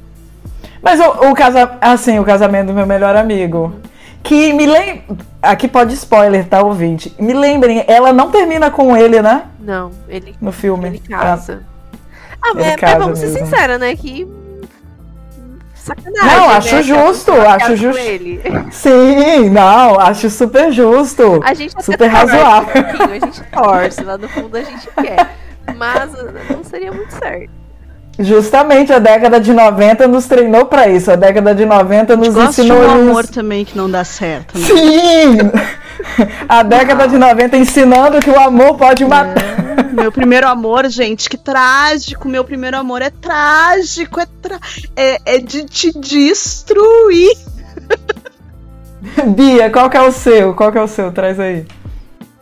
[SPEAKER 1] Mas o, o casa... assim, o casamento do meu melhor amigo. Que me lembra. Aqui pode spoiler, tá, ouvinte? Me lembrem, ela não termina com ele, né?
[SPEAKER 3] Não, ele,
[SPEAKER 1] No filme.
[SPEAKER 3] ele casa. Ah,
[SPEAKER 1] Ele
[SPEAKER 3] mas, mas vamos ser
[SPEAKER 1] mesmo.
[SPEAKER 3] sincera, né? Que. Sacanagem.
[SPEAKER 1] Não,
[SPEAKER 3] né,
[SPEAKER 1] acho
[SPEAKER 3] ela
[SPEAKER 1] justo, acho justo.
[SPEAKER 3] ele.
[SPEAKER 1] Sim, não, acho super justo.
[SPEAKER 3] A gente
[SPEAKER 1] Super
[SPEAKER 3] torce
[SPEAKER 1] razoável.
[SPEAKER 3] um pouquinho, A gente torce, lá no fundo a gente quer. Mas não seria muito certo.
[SPEAKER 1] Justamente a década de 90 nos treinou pra isso. A década de 90 nos
[SPEAKER 2] Gosto de
[SPEAKER 1] ensinou
[SPEAKER 2] um
[SPEAKER 1] isso.
[SPEAKER 2] amor também que não dá certo, né?
[SPEAKER 1] Sim! <laughs> A década de 90 ensinando que o amor pode matar.
[SPEAKER 2] Meu primeiro amor, gente, que trágico. Meu primeiro amor é trágico, é, tra- é, é de te destruir. <laughs>
[SPEAKER 1] Bia, qual que é o seu? Qual que é o seu? Traz aí.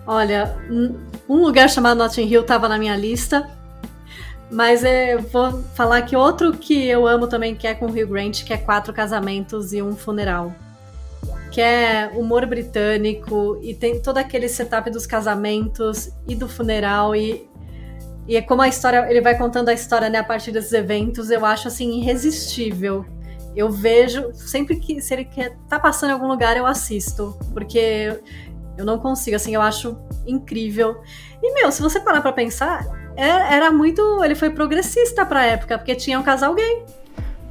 [SPEAKER 4] Olha, um- lugar chamado Notting Hill estava na minha lista. Mas é, eu vou falar que outro que eu amo também, que é com o Hugh Grant, que é Quatro Casamentos e um Funeral. Que é humor britânico e tem todo aquele setup dos casamentos e do funeral e, e é como a história, ele vai contando a história né, a partir desses eventos, eu acho assim irresistível. Eu vejo, sempre que se ele quer, tá passando em algum lugar, eu assisto, porque eu não consigo, assim, eu acho incrível. E, meu, se você parar pra pensar, é- era muito. Ele foi progressista pra época, porque tinha um casal gay.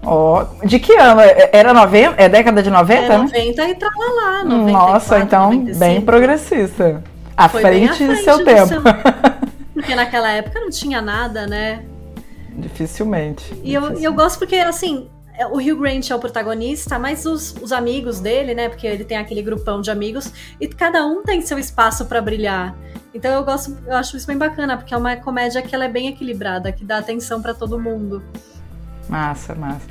[SPEAKER 1] Ó, de que ano? É- Era 90? É década de 90,
[SPEAKER 4] É
[SPEAKER 1] né?
[SPEAKER 4] 90 e tralalá, 94,
[SPEAKER 1] Nossa, então
[SPEAKER 4] 95.
[SPEAKER 1] bem progressista. À
[SPEAKER 4] Foi bem à
[SPEAKER 1] frente, do
[SPEAKER 4] frente
[SPEAKER 1] seu
[SPEAKER 4] do
[SPEAKER 1] tempo.
[SPEAKER 4] seu- <laughs> Porque naquela época não tinha nada, né?
[SPEAKER 1] Dificilmente.
[SPEAKER 4] E eu,
[SPEAKER 1] dificilmente.
[SPEAKER 4] eu gosto porque, assim, é- o Hugh Grant é o protagonista, mas os, os amigos dele, né? Porque ele tem aquele grupão de amigos, e cada um tem seu espaço pra brilhar. Então eu gosto, eu acho isso bem bacana, porque é uma comédia que ela é bem equilibrada, que dá atenção pra todo mundo.
[SPEAKER 1] Massa, massa.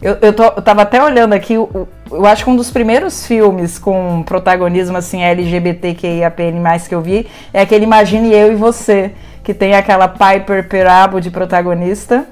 [SPEAKER 1] Eu, eu, tô- eu tava até olhando aqui, o- eu acho que um dos primeiros filmes com protagonismo assim LGBTQIAPN+, que eu vi, é aquele Imagine Eu e Você, que tem aquela Piper Perabo de protagonista.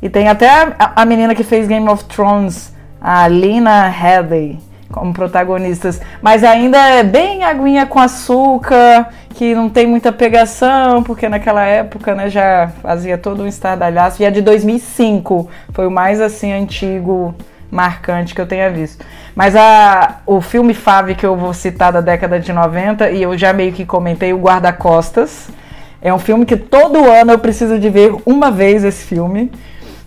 [SPEAKER 1] E tem até a, a menina que fez Game of Thrones, a Lena Headey, como protagonistas, mas ainda é bem aguinha com açúcar, que não tem muita pegação, porque naquela época, né, já fazia todo um estardalhaço. E é de 2005, foi o mais assim antigo, marcante que eu tenha visto. Mas a, o filme Fave que eu vou citar da década de 90, e eu já meio que comentei, o Guarda-Costas. É um filme que todo ano eu preciso de ver uma vez esse filme,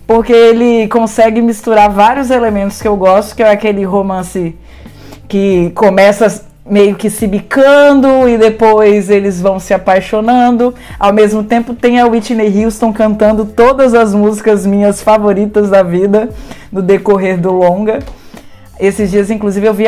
[SPEAKER 1] porque ele consegue misturar vários elementos que eu gosto, que é aquele romance que começa meio que se bicando e depois eles vão se apaixonando. Ao mesmo tempo tem a Whitney Houston cantando todas as músicas minhas favoritas da vida no decorrer do longa. Esses dias, inclusive, eu vi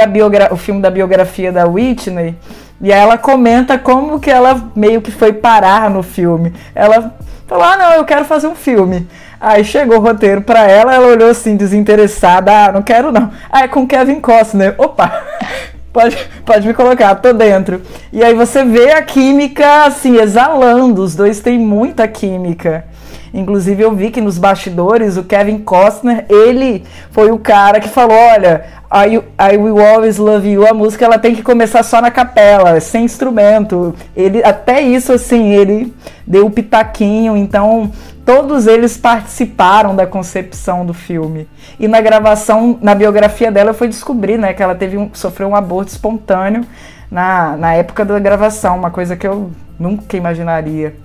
[SPEAKER 1] o filme da biografia da Whitney e ela comenta como que ela meio que foi parar no filme. Ela falou: Ah, não, eu quero fazer um filme. Aí chegou o roteiro para ela, ela olhou assim, desinteressada: Ah, não quero não. Ah, é com Kevin Costner. Opa! <laughs> Pode, pode me colocar, tô dentro. E aí você vê a química assim, exalando. Os dois têm muita química. Inclusive eu vi que nos bastidores o Kevin Costner, ele foi o cara que falou, olha, I, I Will Always Love You, a música ela tem que começar só na capela, sem instrumento. Ele até isso assim, ele deu o pitaquinho, então todos eles participaram da concepção do filme. E na gravação, na biografia dela, eu fui descobrir, né, que ela teve um, sofreu um aborto espontâneo na, na época da gravação, uma coisa que eu nunca imaginaria.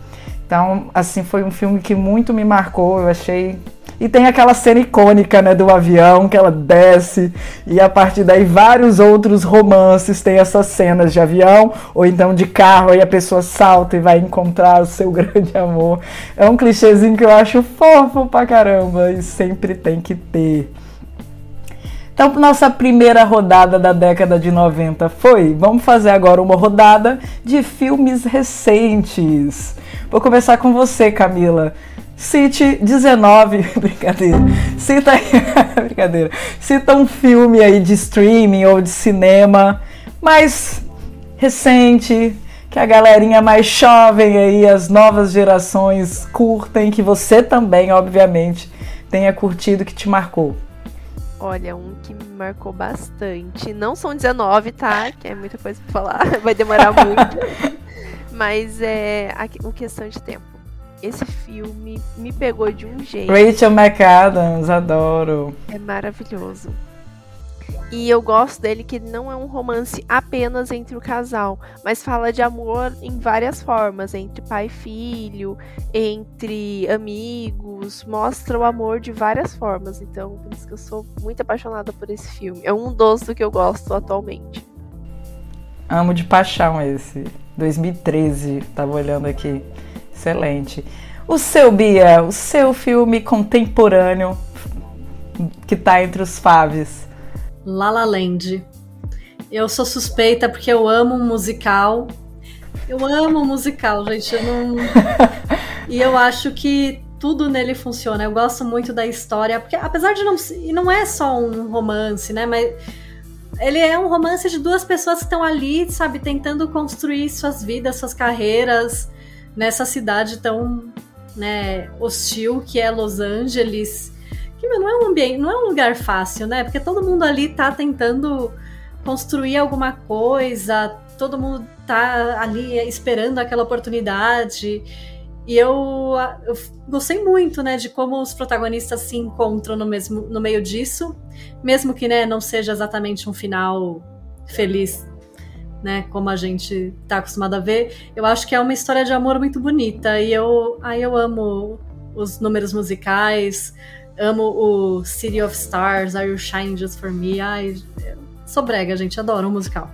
[SPEAKER 1] Então, assim, foi um filme que muito me marcou, eu achei. E tem aquela cena icônica, né, do avião, que ela desce, e a partir daí vários outros romances têm essas cenas de avião, ou então de carro, aí a pessoa salta e vai encontrar o seu <laughs> grande amor. É um clichêzinho que eu acho fofo pra caramba, e sempre tem que ter. Então, nossa primeira rodada da década de 90 foi. Vamos fazer agora uma rodada de filmes recentes. Vou começar com você, Camila. Cite 19, <laughs> brincadeira. Cita <laughs> brincadeira. Cita um filme aí de streaming ou de cinema mais recente, que a galerinha mais jovem aí, as novas gerações curtem, que você também, obviamente, tenha curtido que te marcou.
[SPEAKER 3] Olha, um que me marcou bastante. Não são 19, tá? Que é muita coisa pra falar. <laughs> Vai demorar muito. Mas é o questão de tempo. Esse filme me pegou de um jeito.
[SPEAKER 1] Rachel McAdams, adoro.
[SPEAKER 3] É maravilhoso. E eu gosto dele que não é um romance apenas entre o casal, mas fala de amor em várias formas, entre pai e filho, entre amigos, mostra o amor de várias formas. Então, por isso que eu sou muito apaixonada por esse filme. É um dos do que eu gosto atualmente.
[SPEAKER 1] Amo de paixão esse. 2013, tava olhando aqui. Excelente. O seu, Bia, o seu filme contemporâneo que tá entre os faves.
[SPEAKER 4] La La Land. Eu sou suspeita porque eu amo musical. Eu amo musical, gente. Eu não... <laughs> e eu acho que tudo nele funciona. Eu gosto muito da história, porque apesar de não. E não é só um romance, né? Mas ele é um romance de duas pessoas que estão ali, sabe, tentando construir suas vidas, suas carreiras nessa cidade tão né, hostil que é Los Angeles. Que não é um ambiente, não é um lugar fácil, né? Porque todo mundo ali tá tentando construir alguma coisa, todo mundo tá ali esperando aquela oportunidade. E eu, eu, gostei muito, né, de como os protagonistas se encontram no, mesmo, no meio disso, mesmo que, né, não seja exatamente um final feliz, né, como a gente tá acostumado a ver. Eu acho que é uma história de amor muito bonita e eu, aí eu amo os números musicais, amo o City of Stars, Are You Shine Just For Me. Ai, sou brega, gente, adoro o musical.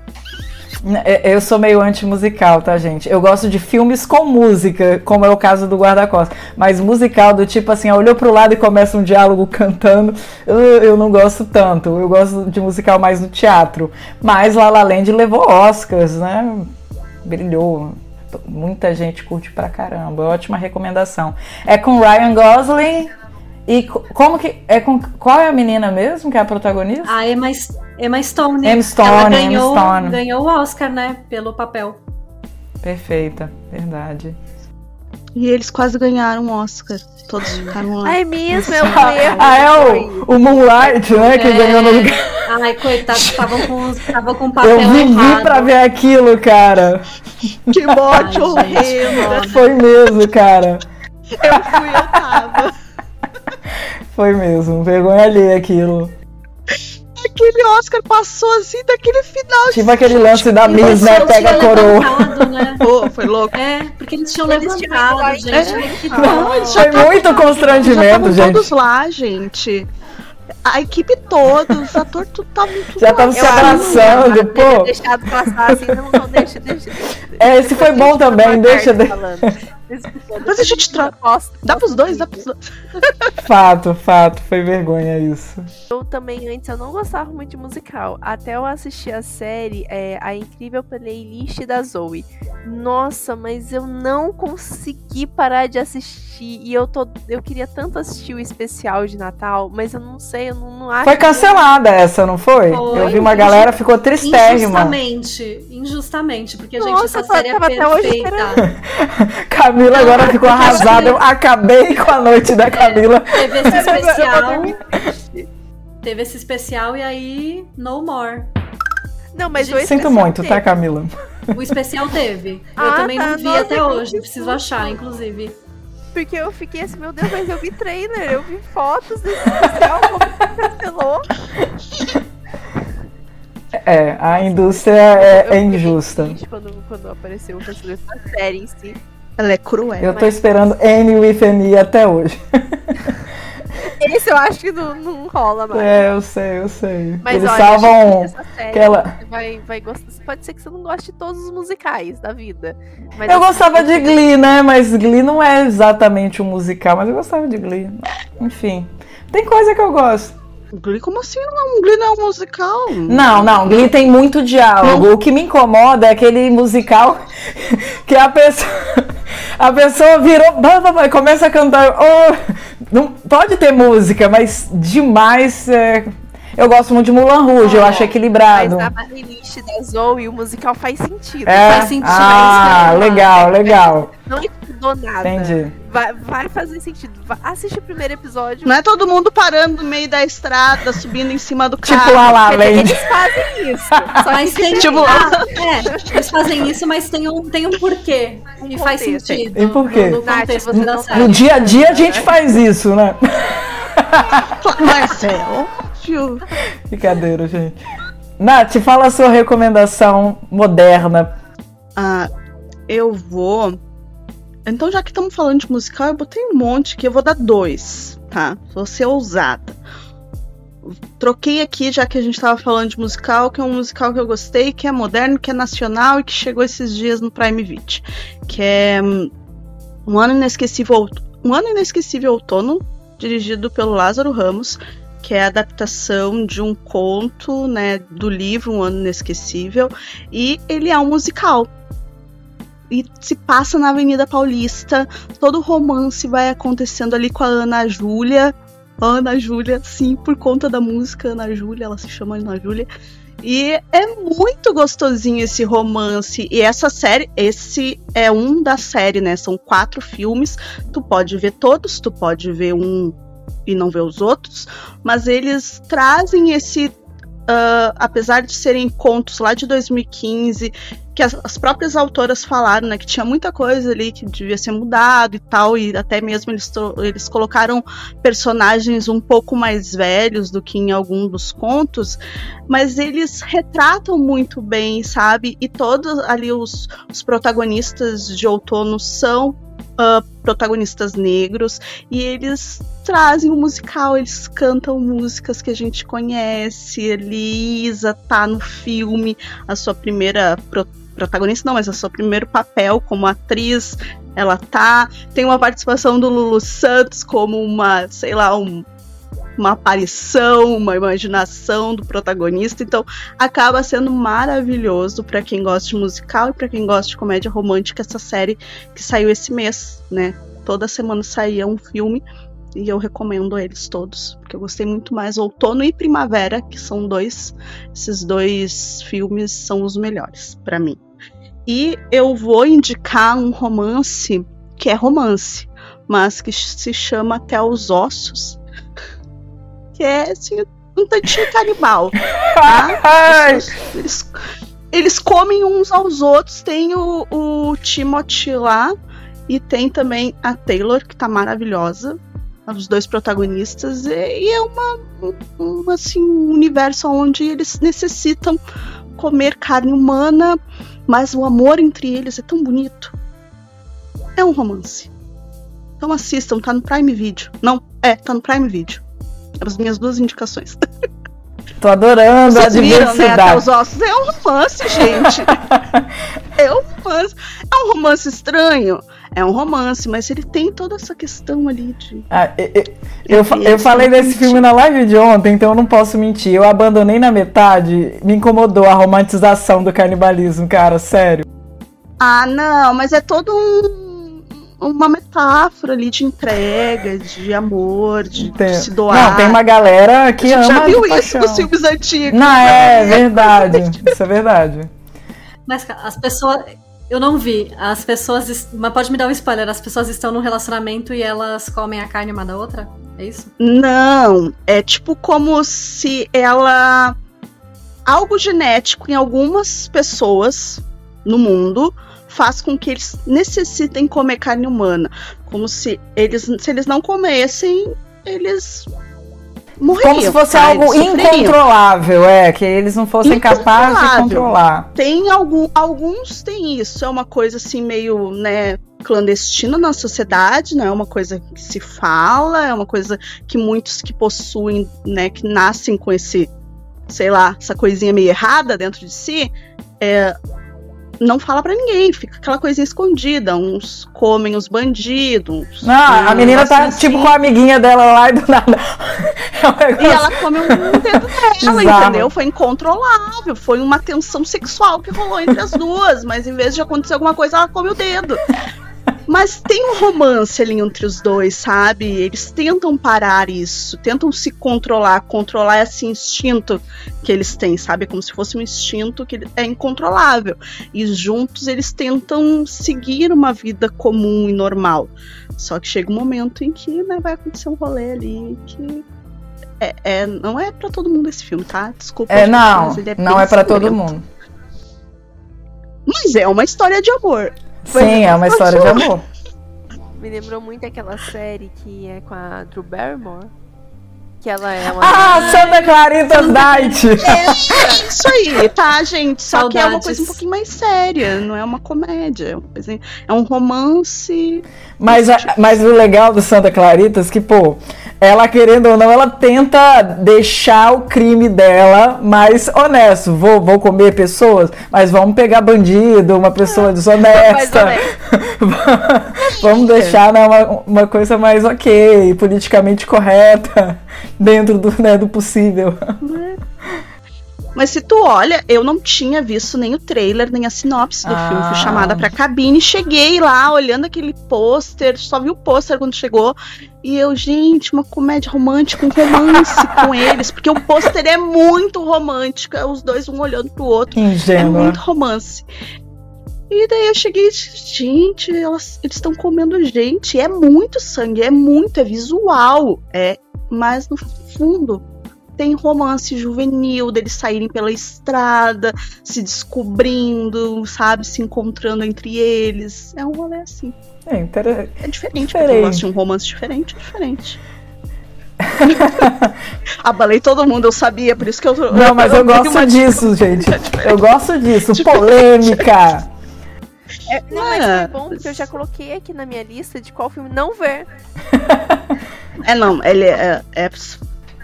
[SPEAKER 1] É, eu sou meio anti-musical, tá, gente? Eu gosto de filmes com música, como é o caso do Guarda-Costas. Mas musical, do tipo assim, olhou pro lado e começa um diálogo <laughs> cantando, eu, eu não gosto tanto. Eu gosto de musical mais no teatro. Mas La La Land levou Oscars, né? Brilhou. Muita gente curte pra caramba. Ótima recomendação. É com Ryan Gosling e como que. É com, qual é a menina mesmo que é a protagonista?
[SPEAKER 4] A Emma, Emma Stone.
[SPEAKER 1] Emma Stone,
[SPEAKER 4] Ela ganhou,
[SPEAKER 1] Emma Stone.
[SPEAKER 4] ganhou o Oscar, né? Pelo papel.
[SPEAKER 1] Perfeita, verdade.
[SPEAKER 2] E eles quase ganharam um Oscar. Todos ficaram lá.
[SPEAKER 3] É mesmo, é o
[SPEAKER 1] Ah, ah, é o, o Moonlight, né? Que
[SPEAKER 4] É.
[SPEAKER 1] ganhou no lugar.
[SPEAKER 4] Ai, coitados, estavam com, estavam com papel
[SPEAKER 1] Eu vivi
[SPEAKER 4] errado.
[SPEAKER 1] pra ver aquilo, cara.
[SPEAKER 2] Que horrenda.
[SPEAKER 4] gente,
[SPEAKER 1] Foi mesmo, cara.
[SPEAKER 2] Eu fui, eu tava.
[SPEAKER 1] Foi mesmo. Vergonha alheia aquilo.
[SPEAKER 2] Aquele Oscar passou assim daquele final.
[SPEAKER 1] Tipo aquele lance da Miss, né? Pega a coroa.
[SPEAKER 4] né? <laughs>
[SPEAKER 2] Pô, foi louco.
[SPEAKER 4] É, porque eles tinham
[SPEAKER 3] Eles
[SPEAKER 4] levantado, gente. Que
[SPEAKER 2] Não, eles já
[SPEAKER 1] Foi muito
[SPEAKER 2] Já
[SPEAKER 1] constrangimento, gente.
[SPEAKER 2] todos lá, gente. A equipe toda, os atores tudo estavam tudo
[SPEAKER 1] Já
[SPEAKER 2] lá.
[SPEAKER 1] estavam se abraçando, pô.
[SPEAKER 3] deixado passar assim, não, não deixa, deixa, deixa.
[SPEAKER 1] É, esse foi bom também, deixa. de-
[SPEAKER 2] Mas a gente troca. Dá pros dois, dá pros dois. <laughs>
[SPEAKER 1] Fato, fato. Foi vergonha isso.
[SPEAKER 3] Eu também, antes, eu não gostava muito de musical. Até eu assistir a série, é, a incrível playlist da Zoe. Nossa, mas eu não consegui parar de assistir. E eu tô. Eu queria tanto assistir o especial de Natal, mas eu não sei, eu não, não acho.
[SPEAKER 1] Foi
[SPEAKER 3] que-
[SPEAKER 1] cancelada essa, não foi?
[SPEAKER 4] Foi.
[SPEAKER 1] Eu vi uma galera ficou tristérrima.
[SPEAKER 4] Injustamente, injustamente, porque, gente,
[SPEAKER 3] Nossa,
[SPEAKER 4] essa série é
[SPEAKER 3] tava até hoje
[SPEAKER 4] perfeita. <laughs>
[SPEAKER 1] Camila agora ficou arrasada. Eu acabei com a noite da Camila.
[SPEAKER 4] Teve esse especial. Teve esse especial e aí, no more.
[SPEAKER 3] Não, mas o
[SPEAKER 1] Sinto muito, tá,
[SPEAKER 3] teve.
[SPEAKER 1] Camila?
[SPEAKER 4] O especial teve. Eu
[SPEAKER 3] Ah,
[SPEAKER 4] também
[SPEAKER 3] tá.
[SPEAKER 4] não vi
[SPEAKER 3] Nossa,
[SPEAKER 4] até
[SPEAKER 3] eu
[SPEAKER 4] hoje.
[SPEAKER 3] vi
[SPEAKER 4] Preciso achar, inclusive.
[SPEAKER 3] Porque eu fiquei assim, meu Deus, mas eu vi trailer, eu vi fotos desse especial, como cancelou?
[SPEAKER 1] É, a indústria é,
[SPEAKER 3] Eu
[SPEAKER 1] é injusta.
[SPEAKER 3] Quando, quando apareceu o cancelamento da série em si.
[SPEAKER 2] Ela é cruel.
[SPEAKER 1] Eu tô esperando Annie with Annie até hoje. <laughs>
[SPEAKER 3] Esse eu acho que não, não rola mais.
[SPEAKER 1] É, eu sei, eu sei.
[SPEAKER 3] Mas
[SPEAKER 1] Eles
[SPEAKER 3] olha,
[SPEAKER 1] salvam
[SPEAKER 3] essa série
[SPEAKER 1] aquela.
[SPEAKER 3] você vai, vai gostar. Pode ser que você não goste de todos os musicais da vida. Mas
[SPEAKER 1] Eu gostava de Glee, né? Mas Glee não é exatamente um musical, mas eu gostava de Glee. Enfim, tem coisa que eu gosto.
[SPEAKER 2] Glee, como assim? Não, Glee não é um musical.
[SPEAKER 1] Não, não, Glee tem muito diálogo. O que me incomoda é aquele musical <laughs> que a pessoa, a pessoa virou começa a cantar. Oh, não pode ter música, mas demais. é, Eu gosto muito de Mulan Rouge, eu
[SPEAKER 3] Olha,
[SPEAKER 1] acho
[SPEAKER 3] Mas
[SPEAKER 1] equilibrado.
[SPEAKER 3] na playlist da Zoe, o musical faz sentido.
[SPEAKER 1] É?
[SPEAKER 4] faz sentido,
[SPEAKER 1] Ah,
[SPEAKER 4] eu ia
[SPEAKER 1] legal, legal.
[SPEAKER 3] Não estudou nada.
[SPEAKER 1] Entendi.
[SPEAKER 3] Vai, vai fazer sentido. Vai, assiste o primeiro episódio.
[SPEAKER 2] Não é todo mundo parando no meio da estrada, subindo em cima do carro.
[SPEAKER 1] Tipo La
[SPEAKER 3] Quer dizer,
[SPEAKER 1] Land.
[SPEAKER 3] Eles fazem isso. Só <laughs>
[SPEAKER 4] Mas tem.
[SPEAKER 2] Tipo-
[SPEAKER 4] ah, <laughs> é, eles fazem isso, mas tem um, tem um porquê.
[SPEAKER 3] Um
[SPEAKER 4] e faz
[SPEAKER 3] contexto.
[SPEAKER 4] sentido.
[SPEAKER 1] E por quê?
[SPEAKER 4] No, no
[SPEAKER 3] Nath,
[SPEAKER 4] contexto
[SPEAKER 3] você
[SPEAKER 4] da
[SPEAKER 3] não-
[SPEAKER 4] série.
[SPEAKER 1] No dia a dia a gente faz isso, né?
[SPEAKER 2] Mas <laughs> é óbvio.
[SPEAKER 1] Brincadeira, gente. Nath, fala a sua recomendação moderna.
[SPEAKER 2] Ah, eu vou. Então, já que estamos falando de musical, eu botei um monte que eu vou dar dois, tá? Vou ser ousada. Troquei aqui, já que a gente estava falando de musical, que é um musical que eu gostei, que é moderno, que é nacional e que chegou esses dias no Prime Video. Que é hum, Um Ano Inesquecível, um ano Inesquecível Outono, dirigido pelo Lázaro Ramos, que é a adaptação de um conto, né, do livro Um Ano Inesquecível, e ele é um musical. E se passa na Avenida Paulista, todo o romance vai acontecendo ali com a Ana Júlia. Ana Júlia, sim, por conta da música Ana Júlia, ela se chama Ana Júlia. E é muito gostosinho esse romance. E essa série, esse é um da série, né? São quatro filmes. Tu pode ver todos, tu pode ver um e não ver os outros. Mas eles trazem esse. ah, apesar de serem contos lá de 2015, que as, as próprias autoras falaram, né? Que tinha muita coisa ali que devia ser mudado e tal. E até mesmo eles, eles colocaram personagens um pouco mais velhos do que em algum dos contos mas eles retratam muito bem, sabe? E todos ali os, os protagonistas de outono são ah, protagonistas negros e eles trazem o musical, eles cantam músicas que a gente conhece. Elisa tá no filme, a sua primeira pro- protagonista, não, mas o seu primeiro papel como atriz. Ela tá. Tem uma participação do Lulu Santos como uma, sei lá, um uma aparição, uma imaginação do protagonista, então acaba sendo maravilhoso para quem gosta de musical e para quem gosta de comédia romântica essa série que saiu esse mês, né? Toda semana saía um filme e eu recomendo eles todos, porque eu gostei muito mais Outono e Primavera, que são dois, esses dois filmes são os melhores para mim. E eu vou indicar um romance que é romance, mas que se chama Até os Ossos, é assim, um tantinho canibal. Tá? Eles, eles comem uns aos outros. Tem o, o Timothy lá e tem também a Taylor, que tá maravilhosa. Os dois protagonistas. E, e é uma, um, assim, um universo onde eles necessitam comer carne humana, mas o amor entre eles é tão bonito. É um romance. Então assistam, tá no Prime Video. Não, é, tá no Prime Video. As minhas duas indicações.
[SPEAKER 1] Tô adorando Vocês a diversidade. Viram, né?
[SPEAKER 2] Até os ossos é um romance, gente. <laughs> é um romance. É um romance estranho. É um romance, mas ele tem toda essa questão ali de.
[SPEAKER 1] Ah, eu, eu, eu falei desse filme na live de ontem, então eu não posso mentir. Eu abandonei na metade, me incomodou a romantização do canibalismo, cara, sério.
[SPEAKER 2] Ah, não, mas é todo um uma metáfora ali de entrega, de amor, de, de se doar.
[SPEAKER 1] Não, tem uma galera que ama.
[SPEAKER 2] Já viu isso nos filmes antigos?
[SPEAKER 1] Não, né? é verdade. isso é verdade.
[SPEAKER 4] Mas as pessoas. Eu não vi. As pessoas. Mas pode me dar um spoiler? As pessoas estão num relacionamento e elas comem a carne uma da outra? É isso?
[SPEAKER 2] Não. É tipo como se ela. Algo genético em algumas pessoas no mundo faz com que eles necessitem comer carne humana. Como se eles, se eles não comessem, eles morreriam.
[SPEAKER 1] Como se fosse tá? algo incontrolável, é, que eles não fossem capazes de controlar.
[SPEAKER 2] Tem algum, alguns têm isso, é uma coisa assim meio, né, clandestina na sociedade, não é uma coisa que se fala, é uma coisa que muitos que possuem, né, que nascem com esse, sei lá, essa coisinha meio errada dentro de si, é, não fala para ninguém, fica aquela coisinha escondida. Uns comem os bandidos.
[SPEAKER 1] Não, a menina tá assim. tipo com a amiguinha dela lá e do nada. <laughs>
[SPEAKER 2] É um e ela come um dedo dela, entendeu? Foi incontrolável. Foi uma tensão sexual que rolou entre as duas. Mas em vez de acontecer alguma coisa, ela come o dedo. Mas tem um romance ali entre os dois, sabe? Eles tentam parar isso, tentam se controlar, controlar esse instinto que eles têm, sabe? Como se fosse um instinto que é incontrolável. E juntos eles tentam seguir uma vida comum e normal. Só que chega um momento em que né, vai acontecer um rolê ali que é, é, não é para todo mundo esse filme, tá? Desculpa.
[SPEAKER 1] É, não, é não é para todo mundo.
[SPEAKER 2] Mas é uma história de amor.
[SPEAKER 1] Sim, é uma história de amor.
[SPEAKER 3] Me lembrou muito aquela série que é com a Drew Barrymore. Que ela é uma.
[SPEAKER 1] Ah, Santa Clarita's Night! <laughs>
[SPEAKER 2] É isso aí, tá, gente? Só Saudades. que é uma coisa um pouquinho mais séria, não é uma comédia. É, é um romance.
[SPEAKER 1] Mas, a, mas o legal do Santa Claritas é que, pô, ela querendo ou não, ela tenta deixar o crime dela mais honesto. Vou, vou comer pessoas, mas vamos pegar bandido, uma pessoa <laughs> desonesta. <laughs> vamos deixar né, uma, uma coisa mais ok, politicamente correta <laughs> dentro do, né, do possível.
[SPEAKER 2] Mas se tu olha, eu não tinha visto nem o trailer, nem a sinopse do ah. filme. Fui chamada pra cabine, cheguei lá olhando aquele pôster, só vi o pôster quando chegou. E eu, gente, uma comédia romântica, um romance <laughs> com eles, porque o pôster é muito romântico, é os dois um olhando pro outro.
[SPEAKER 1] Ingênua.
[SPEAKER 2] É muito romance. E daí eu cheguei, gente, elas, eles estão comendo gente. É muito sangue, é muito, é visual. É mas no fundo tem romance juvenil deles saírem pela estrada, se descobrindo, sabe, se encontrando entre eles. É um rolê assim.
[SPEAKER 1] É, inter...
[SPEAKER 2] é diferente, diferente. eu gosto de um romance diferente, é diferente. <laughs> Abalei todo mundo, eu sabia, por isso que eu.
[SPEAKER 1] Não, mas <laughs> eu, <laughs> eu gosto disso, gente. É eu gosto disso. Polêmica.
[SPEAKER 3] É, não, mas foi bom porque eu já coloquei aqui na minha lista de qual filme não ver.
[SPEAKER 2] É, não, ele é. é,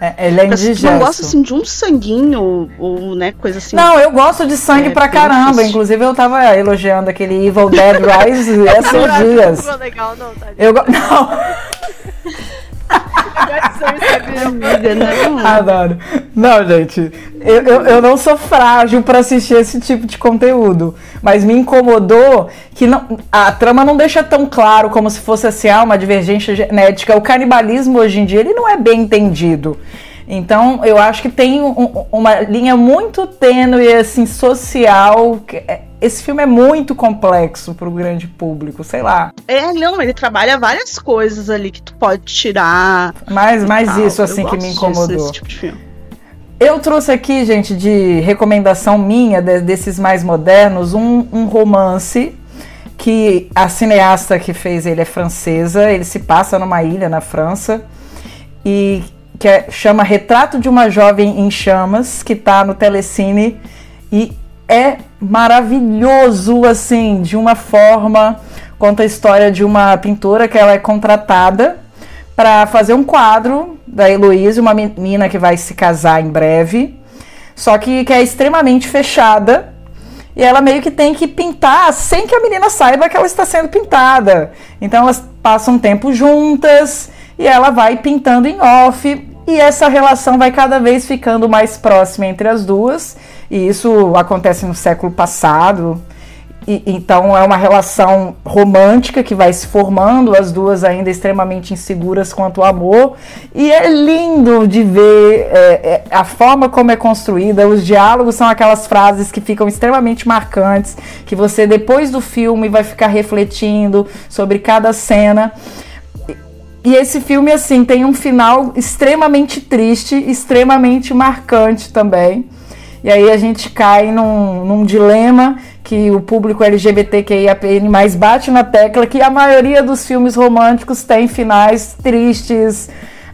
[SPEAKER 1] é ele é indigesto.
[SPEAKER 2] não gosta assim de um sanguinho ou, ou, né, coisa assim.
[SPEAKER 1] Não, eu gosto de sangue é, pra caramba. Difícil. Inclusive, eu tava elogiando aquele Evil Dead <laughs> Rise esses dias. Não, legal, não, tá eu go... <laughs> Não. Adoro. Não, gente, eu, eu, eu, não sou frágil para assistir esse tipo de conteúdo, mas me incomodou que não, a trama não deixa tão claro como se fosse assim, ah, uma divergência genética. O canibalismo hoje em dia ele não é bem entendido. Então, eu acho que tem um, uma linha muito tênue, assim, social, é, esse filme é muito complexo para o grande público, sei lá.
[SPEAKER 2] É, não, ele trabalha várias coisas ali que tu pode tirar.
[SPEAKER 1] Mas mais isso assim que me incomodou. Tipo eu trouxe aqui, gente, de recomendação minha, de, desses mais modernos, um, um romance que a cineasta que fez ele é francesa, ele se passa numa ilha na França e que é, chama Retrato de uma Jovem em Chamas, que está no Telecine e é maravilhoso, assim, de uma forma. Conta a história de uma pintora que ela é contratada para fazer um quadro da Heloísa, uma menina que vai se casar em breve, só que, que é extremamente fechada. E ela meio que tem que pintar sem que a menina saiba que ela está sendo pintada. Então elas passam um tempo juntas e ela vai pintando em off e essa relação vai cada vez ficando mais próxima entre as duas, e isso acontece no século passado. E, então é uma relação romântica que vai se formando, as duas ainda extremamente inseguras quanto ao amor. E é lindo de ver é, é, a forma como é construída. Os diálogos são aquelas frases que ficam extremamente marcantes, que você depois do filme vai ficar refletindo sobre cada cena. E esse filme, assim, tem um final extremamente triste, extremamente marcante também. E aí a gente cai num, num dilema que o público LGBTQIAPN mais bate na tecla que a maioria dos filmes românticos tem finais tristes,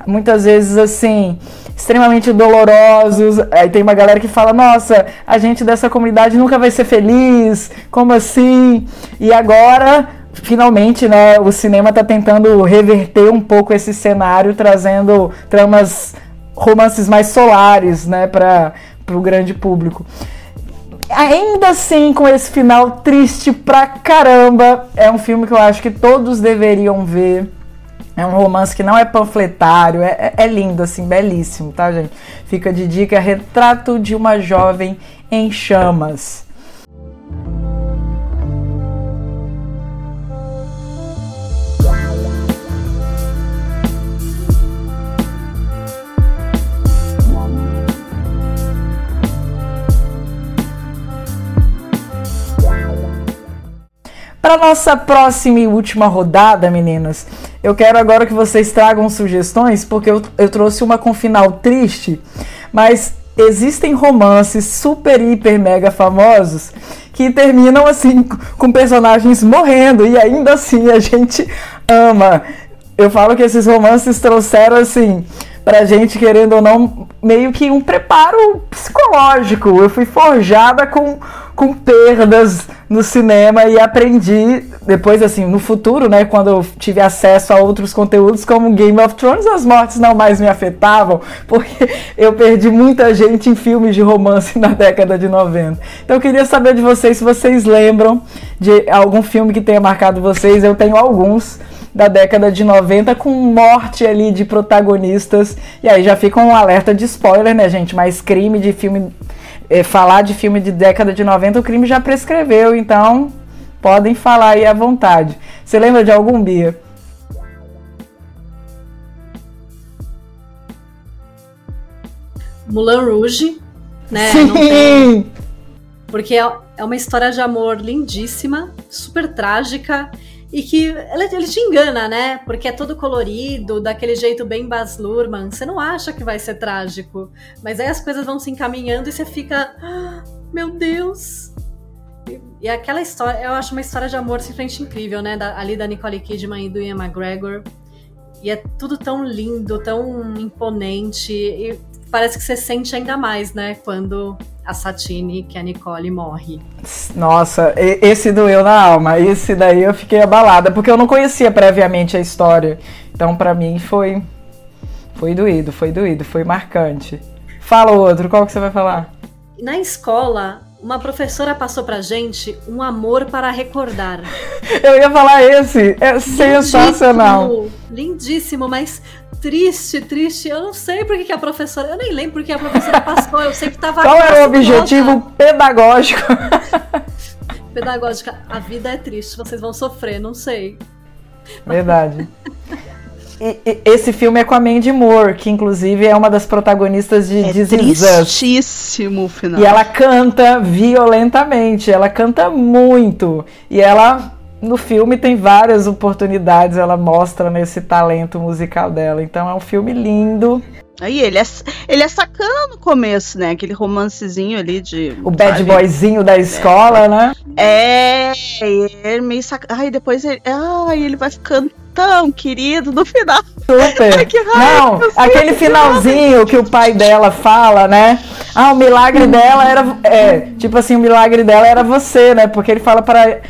[SPEAKER 1] muitas vezes assim, extremamente dolorosos. Aí tem uma galera que fala: "Nossa, a gente dessa comunidade nunca vai ser feliz. Como assim?" E agora finalmente, né, o cinema está tentando reverter um pouco esse cenário, trazendo tramas, romances mais solares, né, para o grande público. Ainda assim, com esse final triste pra caramba, é um filme que eu acho que todos deveriam ver. É um romance que não é panfletário, é, é, é lindo, assim, belíssimo, tá, gente? Fica de dica: Retrato de uma Jovem em Chamas. Para nossa próxima e última rodada, meninas, eu quero agora que vocês tragam sugestões, porque eu, eu trouxe uma com final triste, mas existem romances super, hiper, mega famosos que terminam assim com personagens morrendo e ainda assim a gente ama. Eu falo que esses romances trouxeram assim pra gente, querendo ou não, meio que um preparo psicológico. Eu fui forjada com com perdas no cinema e aprendi depois assim no futuro né quando eu tive acesso a outros conteúdos como Game of Thrones as mortes não mais me afetavam <laughs> porque eu perdi muita gente em filmes de romance <laughs> na década de 90 então eu queria saber de vocês se vocês lembram de algum filme que tenha marcado vocês. Eu tenho alguns da década de 90 com morte ali de protagonistas e aí já fica um alerta de spoiler né gente mas crime de filme é, falar de filme de década de 90, o crime já prescreveu, então podem falar aí à vontade. Você lembra de algum, Bia?
[SPEAKER 4] Moulin Rouge, né?
[SPEAKER 1] Sim!
[SPEAKER 4] Porque é, é uma história de amor lindíssima, super trágica e que ele, ele, te engana, né? Porque é todo colorido, daquele jeito bem Baz Luhrmann. Você não acha que vai ser trágico. Mas aí as coisas vão se encaminhando e você fica. Ah, meu Deus! E, e, aquela história, eu acho uma história de amor simplesmente incrível, né? Da, ali da Nicole Kidman e do Ian McGregor. E é tudo tão lindo, tão imponente. E parece que você sente ainda mais, né? Quando a Satine, que a Nicole, morre.
[SPEAKER 1] Nossa, esse doeu na alma. Esse daí eu fiquei abalada, porque eu não conhecia previamente a história. Então, para mim, foi. Foi doído, foi doído, foi marcante. Fala outro, qual que você vai falar?
[SPEAKER 4] Na escola, uma professora passou pra gente um amor para recordar. <laughs>
[SPEAKER 1] Eu ia falar esse, é sensacional.
[SPEAKER 4] Lindíssimo, lindíssimo, mas triste, triste. Eu não sei por que a professora. Eu nem lembro porque a professora <laughs> passou. Eu sei que tava.
[SPEAKER 1] Qual era o objetivo volta. pedagógico? <laughs>
[SPEAKER 4] Pedagógica. A vida é triste, vocês vão sofrer, não sei.
[SPEAKER 1] Verdade. Esse filme é com a Mandy Moore, que inclusive é uma das protagonistas de
[SPEAKER 2] é tristíssimo final.
[SPEAKER 1] E ela canta violentamente, ela canta muito. E ela no filme tem várias oportunidades, ela mostra nesse talento musical dela. Então é um filme lindo.
[SPEAKER 2] Aí ele é, ele é sacana no começo, né? Aquele romancezinho ali de.
[SPEAKER 1] O bad sabe? boyzinho da escola, é. né?
[SPEAKER 2] É, ele é meio sacana. Ai, depois ele. Ai, ele vai ficando tão querido no final.
[SPEAKER 1] Super. Ai, Não, aquele finalzinho que o pai dela fala, né? Ah, o milagre dela era. É, tipo assim, o milagre dela era você, né? Porque ele fala para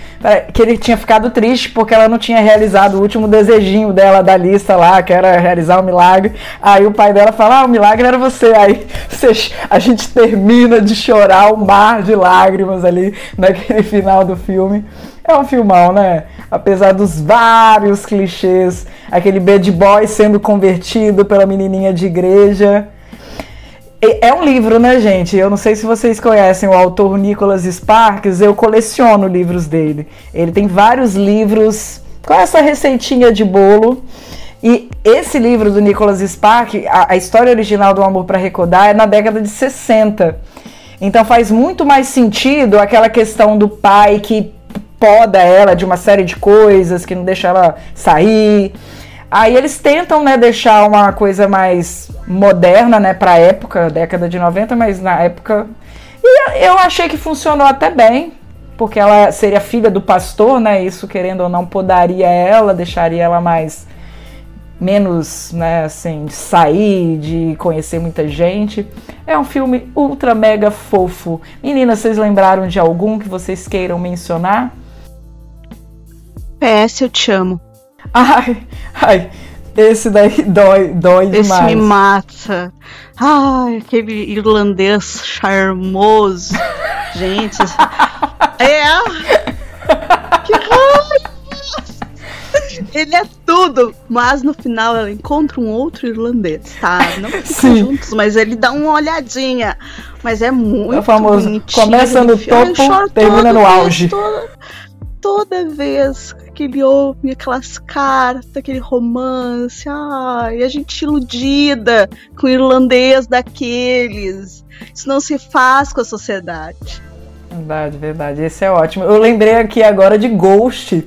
[SPEAKER 1] que ele tinha ficado triste porque ela não tinha realizado o último desejinho dela da lista lá, que era realizar o milagre. Aí o pai dela fala: Ah, o milagre era você. Aí a gente termina de chorar um mar de lágrimas ali naquele final do filme. É um filmão, né? Apesar dos vários clichês, aquele bad boy sendo convertido pela menininha de igreja. É um livro, né, gente? Eu não sei se vocês conhecem o autor Nicholas Sparks, eu coleciono livros dele. Ele tem vários livros com essa receitinha de bolo. E esse livro do Nicholas Sparks, a, a história original do Amor para Recordar, é na década de 60. Então faz muito mais sentido aquela questão do pai que poda ela de uma série de coisas, que não deixa ela sair. Aí eles tentam, né, deixar uma coisa mais moderna, né, pra época, década de 90, mas na época. E eu achei que funcionou até bem, porque ela seria filha do pastor, né? Isso, querendo ou não, podaria ela, deixaria ela mais. menos, né, assim, de sair, de conhecer muita gente. É um filme ultra mega fofo. Meninas, vocês lembraram de algum que vocês queiram mencionar?
[SPEAKER 2] PS, eu te amo.
[SPEAKER 1] Ai, ai, esse daí dói, dói
[SPEAKER 2] esse
[SPEAKER 1] demais.
[SPEAKER 2] Esse me mata. Ai, aquele irlandês charmoso. <laughs> Gente, é. Que raiva! Ele é tudo, mas no final ela encontra um outro irlandês, tá? Não ficam juntos, mas ele dá uma olhadinha. Mas é muito é famoso, bonitinho.
[SPEAKER 1] Começa no topo, termina no auge.
[SPEAKER 2] Toda, toda vez que ele ouve aquelas cartas, aquele romance, ai, a gente iludida com o irlandês daqueles. Isso não se faz com a sociedade.
[SPEAKER 1] Verdade, verdade. Esse é ótimo. Eu lembrei aqui agora de Ghost.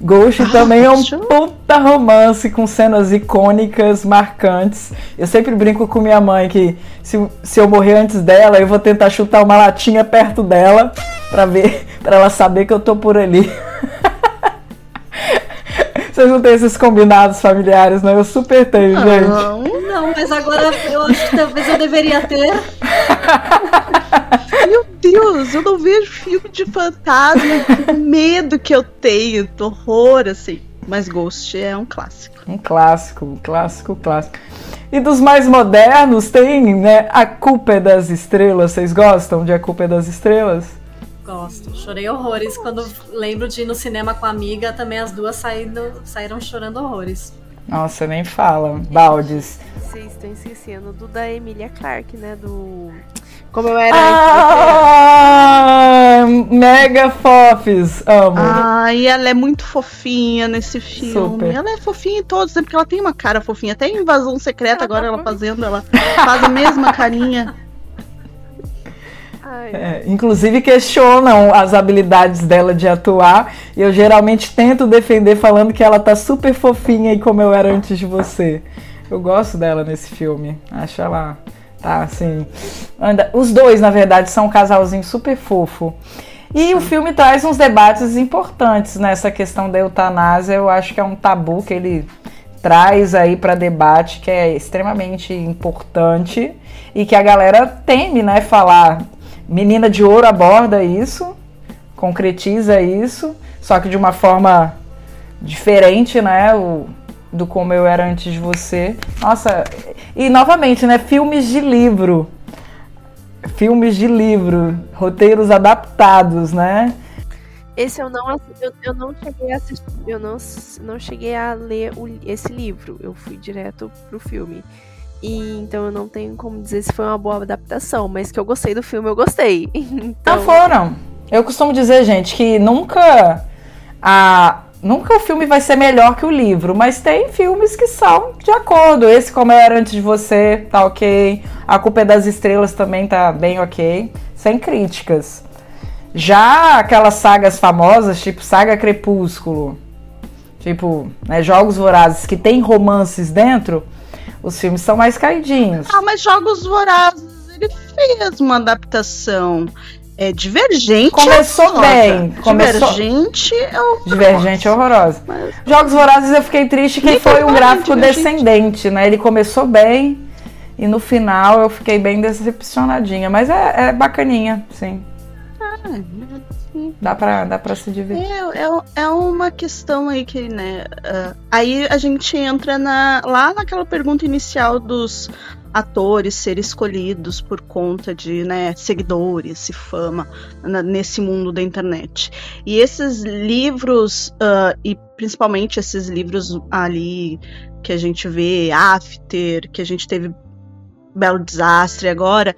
[SPEAKER 1] Ghost ah, também é um puta romance com cenas icônicas, marcantes. Eu sempre brinco com minha mãe que se, se eu morrer antes dela, eu vou tentar chutar uma latinha perto dela para ver, para ela saber que eu tô por ali. <laughs> Vocês não têm esses combinados familiares, não? Eu super tenho,
[SPEAKER 4] não,
[SPEAKER 1] gente.
[SPEAKER 4] Não, não, mas agora eu acho que talvez eu deveria ter. <laughs>
[SPEAKER 2] Meu Deus, eu não vejo filme de fantasma. O medo que eu tenho, horror, assim. Mas Ghost é um clássico.
[SPEAKER 1] Um clássico, um clássico, clássico. E dos mais modernos tem, né, A Culpa é das Estrelas. Vocês gostam de A Culpa é das Estrelas?
[SPEAKER 4] Gosto. Chorei horrores quando lembro de ir no cinema com a amiga, também as duas saído, saíram chorando horrores.
[SPEAKER 1] Nossa, nem fala. Baldes.
[SPEAKER 3] Vocês estão esquecendo do da Emilia Clarke, né? Do. Como eu era.
[SPEAKER 1] Ah, mega fofes, amo.
[SPEAKER 2] Ah, e ela é muito fofinha nesse filme. Super. Ela é fofinha em todos, né? Porque ela tem uma cara fofinha. Até em Invasão Secreta, agora ela fazendo, ela faz a mesma carinha. <laughs>
[SPEAKER 1] É, inclusive questionam as habilidades dela de atuar. E eu geralmente tento defender falando que ela tá super fofinha e como eu era antes de você. Eu gosto dela nesse filme. Acho ela tá assim. Anda. Os dois, na verdade, são um casalzinho super fofo. E o filme traz uns debates importantes nessa questão da eutanásia. Eu acho que é um tabu que ele traz aí para debate que é extremamente importante e que a galera teme, né, falar Menina de Ouro aborda isso, concretiza isso, só que de uma forma diferente, né? O, do como eu era antes de você. Nossa, e novamente, né? Filmes de livro. Filmes de livro, roteiros adaptados, né?
[SPEAKER 3] Esse eu não eu, eu não cheguei a assistir, eu não, não cheguei a ler o, esse livro. Eu fui direto pro filme. E então eu não tenho como dizer se foi uma boa adaptação, mas que eu gostei do filme, eu gostei. <laughs> Então...
[SPEAKER 1] Não foram. Eu costumo dizer, gente, que nunca a Nunca o filme vai ser melhor que o livro, mas tem filmes que são de acordo. Esse, como era antes de você, tá ok. A Culpa é das Estrelas também tá bem ok. Sem críticas. Já aquelas sagas famosas, tipo Saga Crepúsculo, tipo, né, Jogos Vorazes, que tem romances dentro, os filmes são mais caidinhos.
[SPEAKER 2] Ah, mas Jogos Vorazes, ele fez uma adaptação é divergente.
[SPEAKER 1] Começou bem.
[SPEAKER 2] Começou... Divergente é horrorosa.
[SPEAKER 1] Divergente é horrorosa. Mas... Jogos Vorazes eu fiquei triste que foi um gráfico descendente, né? Ele começou bem e no final eu fiquei bem decepcionadinha. Mas é, é bacaninha, sim. Ah, sim. Dá pra, dá pra se divertir.
[SPEAKER 2] É, é, é uma questão aí que, né? Uh, aí a gente entra na, lá naquela pergunta inicial dos atores serem escolhidos por conta de né, seguidores e fama na, nesse mundo da internet. E esses livros, uh, e principalmente esses livros ali que a gente vê, After, que a gente teve Belo Desastre agora,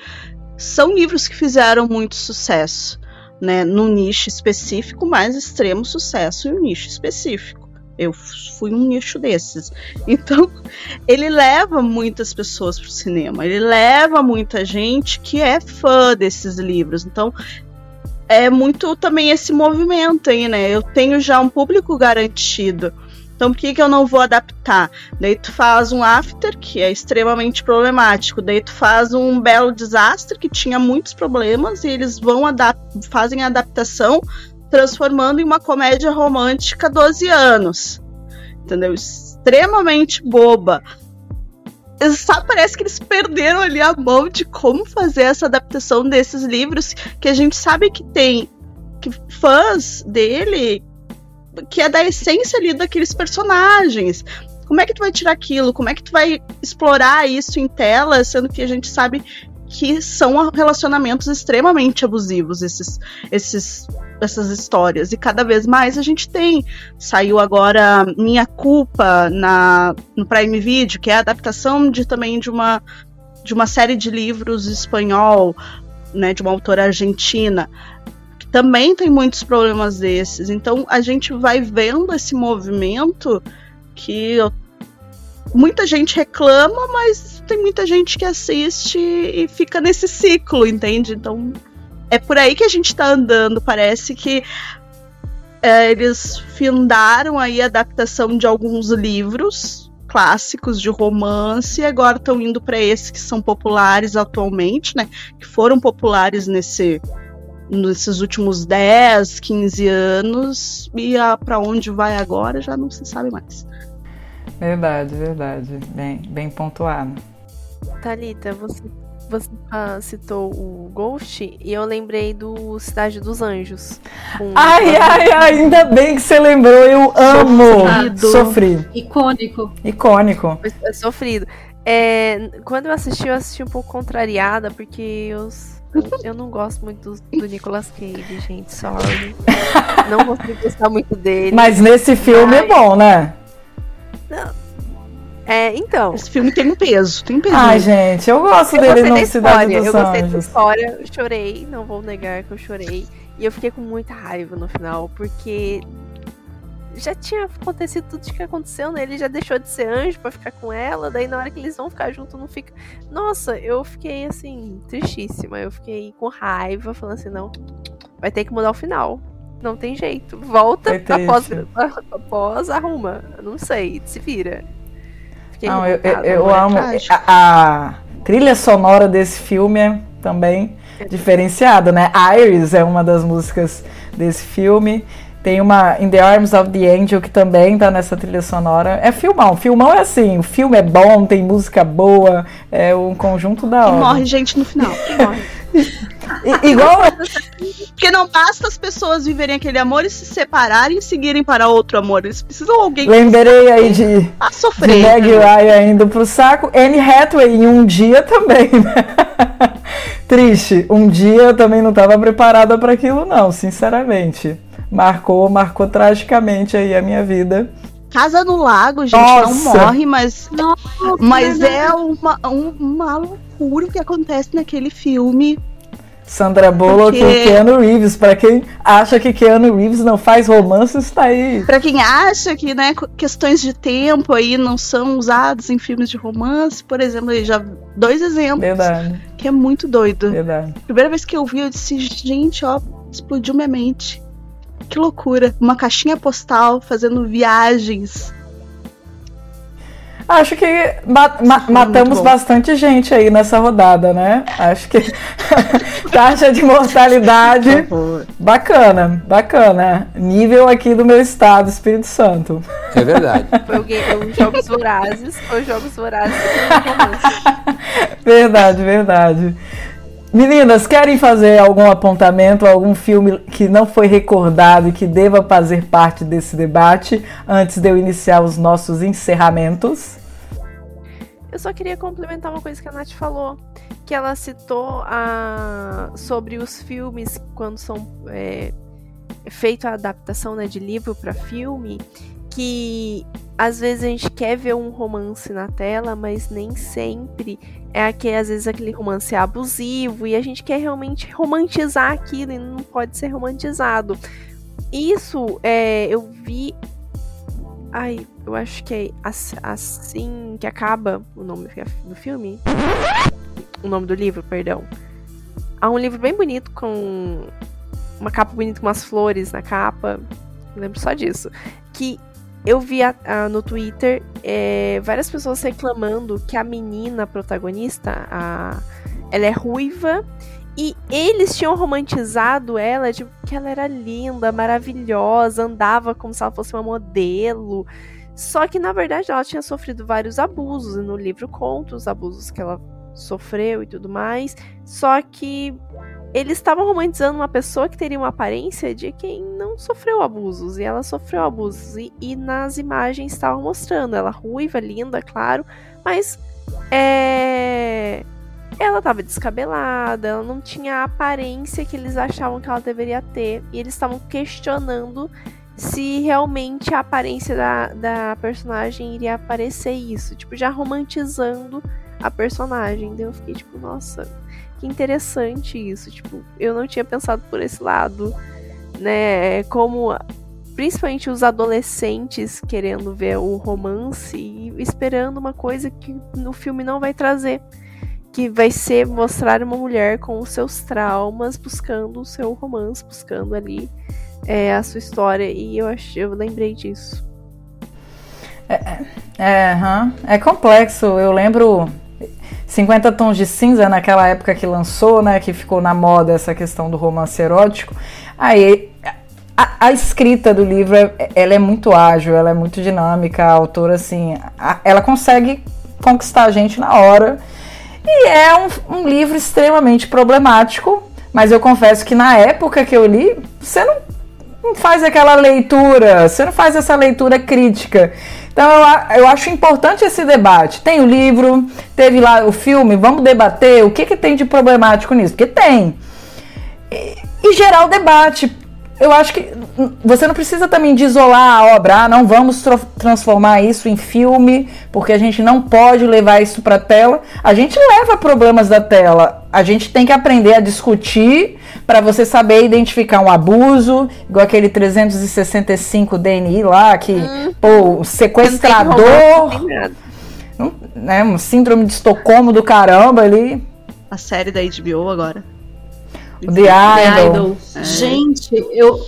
[SPEAKER 2] são livros que fizeram muito sucesso. Né, num nicho específico, mas extremo sucesso em um nicho específico. Eu fui um nicho desses. <laughs> Então, ele leva muitas pessoas para o cinema. Ele leva muita gente que é fã desses livros. Então, é muito também esse movimento aí, né? Eu tenho já um público garantido. Então, por que, que eu não vou adaptar? Daí tu faz um After, que é extremamente problemático. Daí tu faz um Belo Desastre, que tinha muitos problemas, e eles vão fazem a adaptação transformando em uma comédia romântica 12 anos. Entendeu? Extremamente boba. Sabe, parece que eles perderam ali a mão de como fazer essa adaptação desses livros que a gente sabe que tem que fãs dele que é da essência ali daqueles personagens. Como é que tu vai tirar aquilo? Como é que tu vai explorar isso em tela, sendo que a gente sabe que são relacionamentos extremamente abusivos esses, esses essas histórias e cada vez mais a gente tem saiu agora minha culpa na no Prime Video que é a adaptação de também de uma de uma série de livros espanhol né de uma autora argentina também tem muitos problemas desses então a gente vai vendo esse movimento que muita gente reclama mas tem muita gente que assiste e fica nesse ciclo, entende? Então é por aí que a gente tá andando. Parece que é, eles findaram aí a adaptação de alguns livros clássicos de romance e agora estão indo para esses que são populares atualmente, né? Que foram populares nesse nesses últimos 10, 15 anos e para onde vai agora já não se sabe mais.
[SPEAKER 1] Verdade, verdade. Bem, bem pontuado.
[SPEAKER 3] Thalita, você, você ah, citou o Ghost e eu lembrei do Cidade dos Anjos.
[SPEAKER 1] Ai, ai, ai, ainda bem que você lembrou, eu amo. Sofrido. Sofrido.
[SPEAKER 4] Icônico.
[SPEAKER 1] Icônico.
[SPEAKER 3] É sofrido. É, quando eu assisti, eu assisti um pouco contrariada, porque eu, eu não gosto muito do, do Nicolas Cage, gente, sorry. <laughs> não consigo gostar muito dele.
[SPEAKER 1] Mas nesse filme é bom, né?
[SPEAKER 3] Não, é, então.
[SPEAKER 2] Esse filme tem um peso, tem um peso.
[SPEAKER 1] Ai, gente, eu gosto eu dele no Cidade dos
[SPEAKER 3] Eu
[SPEAKER 1] gostei
[SPEAKER 3] da história, eu chorei, não vou negar que eu chorei. E eu fiquei com muita raiva no final, porque já tinha acontecido tudo o que aconteceu, né? Ele já deixou de ser anjo para ficar com ela, daí na hora que eles vão ficar junto não fica. Nossa, eu fiquei assim, tristíssima. Eu fiquei com raiva, falando assim, não, vai ter que mudar o final. Não tem jeito. Volta após, <laughs> após arruma. Não sei, se vira.
[SPEAKER 1] Fiquei Não, eu, eu, eu amo. A, a, trilha sonora desse filme é também diferenciada, né? Iris é uma das músicas desse filme. Tem uma In the Arms of the Angel que também tá nessa trilha sonora. É filmão. Filmão é assim, o filme é bom, tem música boa, é um conjunto da hora.
[SPEAKER 2] E morre gente no final. morre. <laughs>
[SPEAKER 1] igual.
[SPEAKER 2] Porque não basta as pessoas viverem aquele amor e se separarem e seguirem para outro amor. Eles precisam de alguém.
[SPEAKER 1] Lembrei aí de.
[SPEAKER 2] A sofrer. De
[SPEAKER 1] Meg Ryan indo pro saco. Anne Hathaway em um dia também, né? <laughs> Triste. Um dia eu também não estava preparada para aquilo, não, sinceramente. Marcou, marcou tragicamente aí a minha vida.
[SPEAKER 2] Casa no Lago, gente, Nossa. não morre, mas. Nossa, mas é uma, uma loucura o que acontece naquele filme.
[SPEAKER 1] Sandra Bullock
[SPEAKER 2] Porque-
[SPEAKER 1] e Keanu Reeves. Pra quem acha que Keanu Reeves não faz romance, está aí.
[SPEAKER 2] Pra quem acha que, né, questões de tempo aí não são usadas em filmes de romance, por exemplo, já dois exemplos
[SPEAKER 1] Verdade,
[SPEAKER 2] que é muito doido.
[SPEAKER 1] verdade.
[SPEAKER 2] Primeira vez que eu vi, eu disse, gente, ó, explodiu minha mente. Que loucura. Uma caixinha postal fazendo viagens.
[SPEAKER 1] Acho que ma- ma- matamos bastante gente aí nessa rodada, né? Acho que <laughs> taxa de mortalidade bacana, bacana. Nível aqui do meu estado, Espírito Santo.
[SPEAKER 5] É verdade. <laughs>
[SPEAKER 3] Foi o Jogos Vorazes, foi os Jogos Vorazes. <laughs>
[SPEAKER 1] Verdade, verdade. Meninas, querem fazer algum apontamento, algum filme que não foi recordado e que deva fazer parte desse debate antes de eu iniciar os nossos encerramentos?
[SPEAKER 3] Eu só queria complementar uma coisa que a Nath falou, que ela citou a, sobre os filmes quando são é, feita a adaptação né, de livro para filme, que às vezes a gente quer ver um romance na tela, mas nem sempre é aquele, às vezes aquele romance é abusivo e a gente quer realmente romantizar aquilo e não pode ser romantizado. Isso é, eu vi Ai, eu acho que é Ass- assim que acaba o nome do filme. O nome do livro, perdão. Há um livro bem bonito com uma capa bonita com umas flores na capa. Lembro só disso. Que eu vi a- a- no Twitter é, várias pessoas reclamando que a menina protagonista, a, ela é ruiva e eles tinham romantizado ela de que ela era linda, maravilhosa, andava como se ela fosse uma modelo. Só que na verdade ela tinha sofrido vários abusos, e no livro conta os abusos que ela sofreu e tudo mais. Só que eles estavam romantizando uma pessoa que teria uma aparência de quem não sofreu abusos, e ela sofreu abusos. E, e nas imagens estavam mostrando ela ruiva, linda, claro, mas é ela tava descabelada, ela não tinha a aparência que eles achavam que ela deveria ter. E eles estavam questionando se realmente a aparência da, da personagem iria aparecer isso. Tipo, já romantizando a personagem. Daí eu fiquei tipo, nossa, que interessante isso. Tipo, eu não tinha pensado por esse lado, né? Como principalmente os adolescentes querendo ver o romance e esperando uma coisa que no filme não vai trazer que vai ser mostrar uma mulher com os seus traumas, buscando o seu romance, buscando ali é, a sua história. E eu achei, eu lembrei disso.
[SPEAKER 1] É, hã? é complexo. Eu lembro 50 Tons de Cinza, naquela época que lançou, né? Que ficou na moda essa questão do romance erótico. Aí a, a escrita do livro é- ela é muito ágil, ela é muito dinâmica. A autora, assim, a- ela consegue conquistar a gente na hora. E é um, um livro extremamente problemático. Mas eu confesso que na época que eu li, você não não faz aquela leitura, você não faz essa leitura crítica. Então eu, eu acho importante esse debate. Tem o livro, teve lá o filme, vamos debater o que, que tem de problemático nisso, porque tem. E, e gerar o debate. Eu acho que hum, você não precisa também de isolar a obra, ah, não vamos transformar isso em filme, porque a gente não pode levar isso para tela. A gente leva problemas da tela. A gente tem que aprender a discutir para você saber identificar um abuso, igual aquele 365 DNI lá, que, pô, o sequestrador,
[SPEAKER 3] não-
[SPEAKER 1] né, um síndrome de Estocolmo do caramba ali.
[SPEAKER 2] A série da HBO agora.
[SPEAKER 1] The
[SPEAKER 4] The
[SPEAKER 1] Idol.
[SPEAKER 4] Idol. Gente, eu,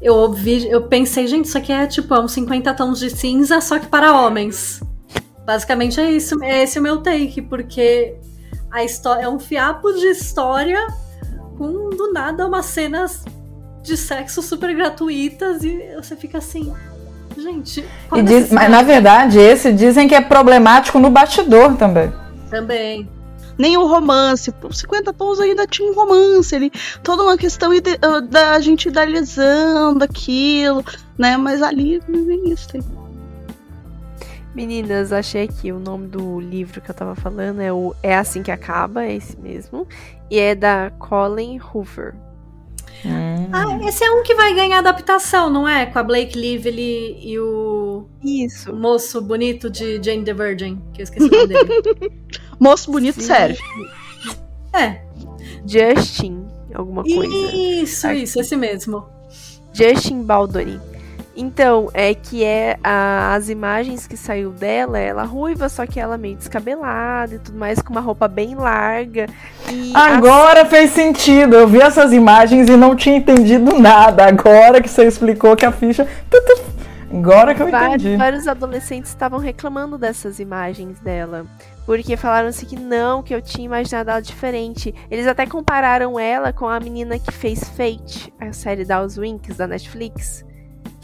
[SPEAKER 4] eu ouvi, eu pensei, gente, isso aqui é tipo é uns 50 tons de cinza, só que para homens. Basicamente é isso, é esse o meu take, porque a história é um fiapo de história com do nada umas cenas de sexo super gratuitas e você fica assim, gente.
[SPEAKER 1] E diz- mas
[SPEAKER 4] necessidade?
[SPEAKER 1] na verdade, esse dizem que é problemático no bastidor também.
[SPEAKER 4] também.
[SPEAKER 2] Nem o romance. Pô, 50 tons ainda tinha um romance ali. Toda uma questão ah, da gente idealizando aquilo, né? Mas ali nem isso tem.
[SPEAKER 3] Meninas, achei aqui o nome do livro que eu tava falando é o É Assim Que Acaba, é esse mesmo. E é da Colin Hoover.
[SPEAKER 1] Hum.
[SPEAKER 4] Ah, esse é um que vai ganhar adaptação, não é? Com a Blake Lively e o,
[SPEAKER 3] Isso.
[SPEAKER 4] o moço bonito de Jane the Virgin, que eu esqueci o nome dele. <laughs>
[SPEAKER 2] Moço bonito,
[SPEAKER 3] Sim.
[SPEAKER 2] sério.
[SPEAKER 4] É,
[SPEAKER 3] Justin. alguma coisa.
[SPEAKER 4] Isso, isso, esse mesmo.
[SPEAKER 3] Justin Baldoni. Então, é que é a, as imagens que saiu dela, ela ruiva, só que ela meio descabelada e tudo mais, com uma roupa bem larga.
[SPEAKER 1] Agora as... fez sentido. Eu vi essas imagens e não tinha entendido nada. Agora que você explicou que a ficha. Agora que eu
[SPEAKER 3] vários,
[SPEAKER 1] entendi.
[SPEAKER 3] Vários adolescentes estavam reclamando dessas imagens dela. Porque falaram assim que não, que eu tinha imaginado ela diferente. Eles até compararam ela com a menina que fez Fate, a série da Winks da Netflix.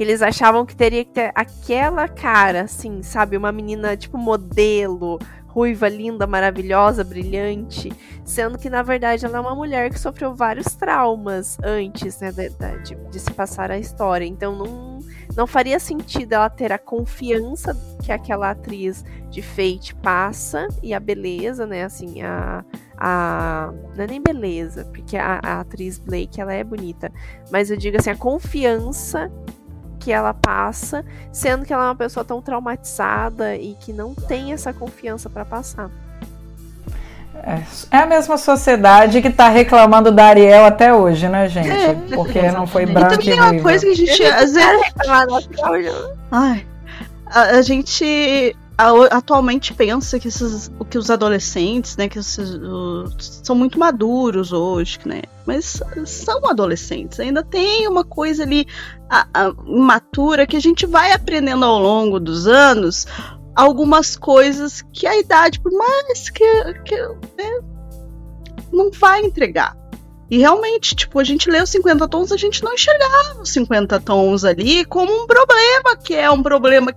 [SPEAKER 3] Que eles achavam que teria que ter aquela cara, assim, sabe? Uma menina tipo modelo, ruiva, linda, maravilhosa, brilhante, sendo que na verdade ela é uma mulher que sofreu vários traumas antes, né, de, de, de, se passar a história. Então não, não faria sentido ela ter a confiança que aquela atriz de Fate passa e a beleza, né, assim, a, a não é nem beleza, porque a, a atriz Blake ela é bonita, mas eu digo assim a confiança que ela passa, sendo que ela é uma pessoa tão traumatizada e que não tem essa confiança para passar.
[SPEAKER 1] É, é a mesma sociedade que tá reclamando da Ariel até hoje, né, gente? É, Porque não foi branca e, e
[SPEAKER 2] uma coisa que a gente às vezes... Ai, a, a gente atualmente pensa que, esses, que os adolescentes, né, que esses, são muito maduros hoje, né? Mas são adolescentes, ainda tem uma coisa ali a, a, imatura que a gente vai aprendendo ao longo dos anos algumas coisas que a idade, por mais que, que né, não vai entregar. E realmente, tipo, a gente lê os 50 tons, a gente não enxergava os 50 tons ali como um problema, que é um problema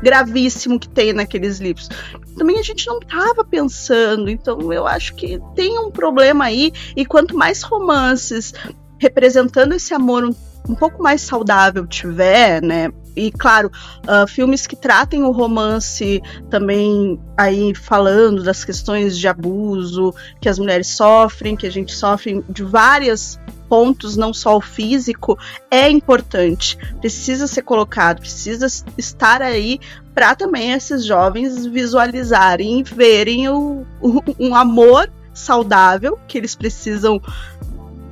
[SPEAKER 2] gravíssimo que tem naqueles livros. Também a gente não estava pensando, então eu acho que tem um problema aí, e quanto mais romances representando esse amor um, um pouco mais saudável tiver, né? E claro, uh, filmes que tratem o romance também aí falando das questões de abuso que as mulheres sofrem, que a gente sofre de várias pontos, não só o físico, é importante, precisa ser colocado, precisa estar aí para também esses jovens visualizarem e verem o, o, um amor saudável que eles precisam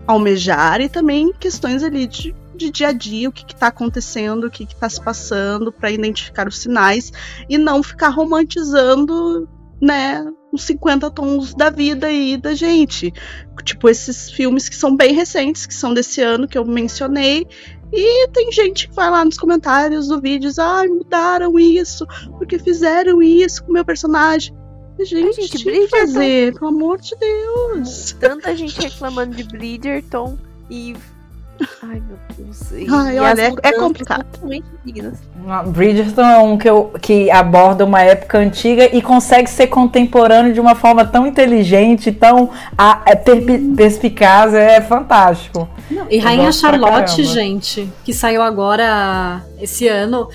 [SPEAKER 2] almejar e também questões ali de de dia a dia, o que está acontecendo, o que está se passando, para identificar os sinais e não ficar romantizando, né, os 50 tons da vida aí da gente. Tipo, esses filmes que são bem recentes, que são desse ano, que eu mencionei. E tem gente que vai lá nos comentários do vídeo diz, ai, mudaram isso, porque fizeram isso com o meu personagem. Gente, gente tinha que fazer, pelo amor de Deus.
[SPEAKER 3] Tanta gente reclamando de Bridgerton e Ai, meu Deus.
[SPEAKER 2] E, Ai, olha, é, é complicado.
[SPEAKER 1] Bridgerton é um que, eu, que aborda uma época antiga e consegue ser contemporâneo de uma forma tão inteligente, tão a, é, perspicaz, é fantástico.
[SPEAKER 4] Não, e Rainha Charlotte, gente, que saiu agora esse ano,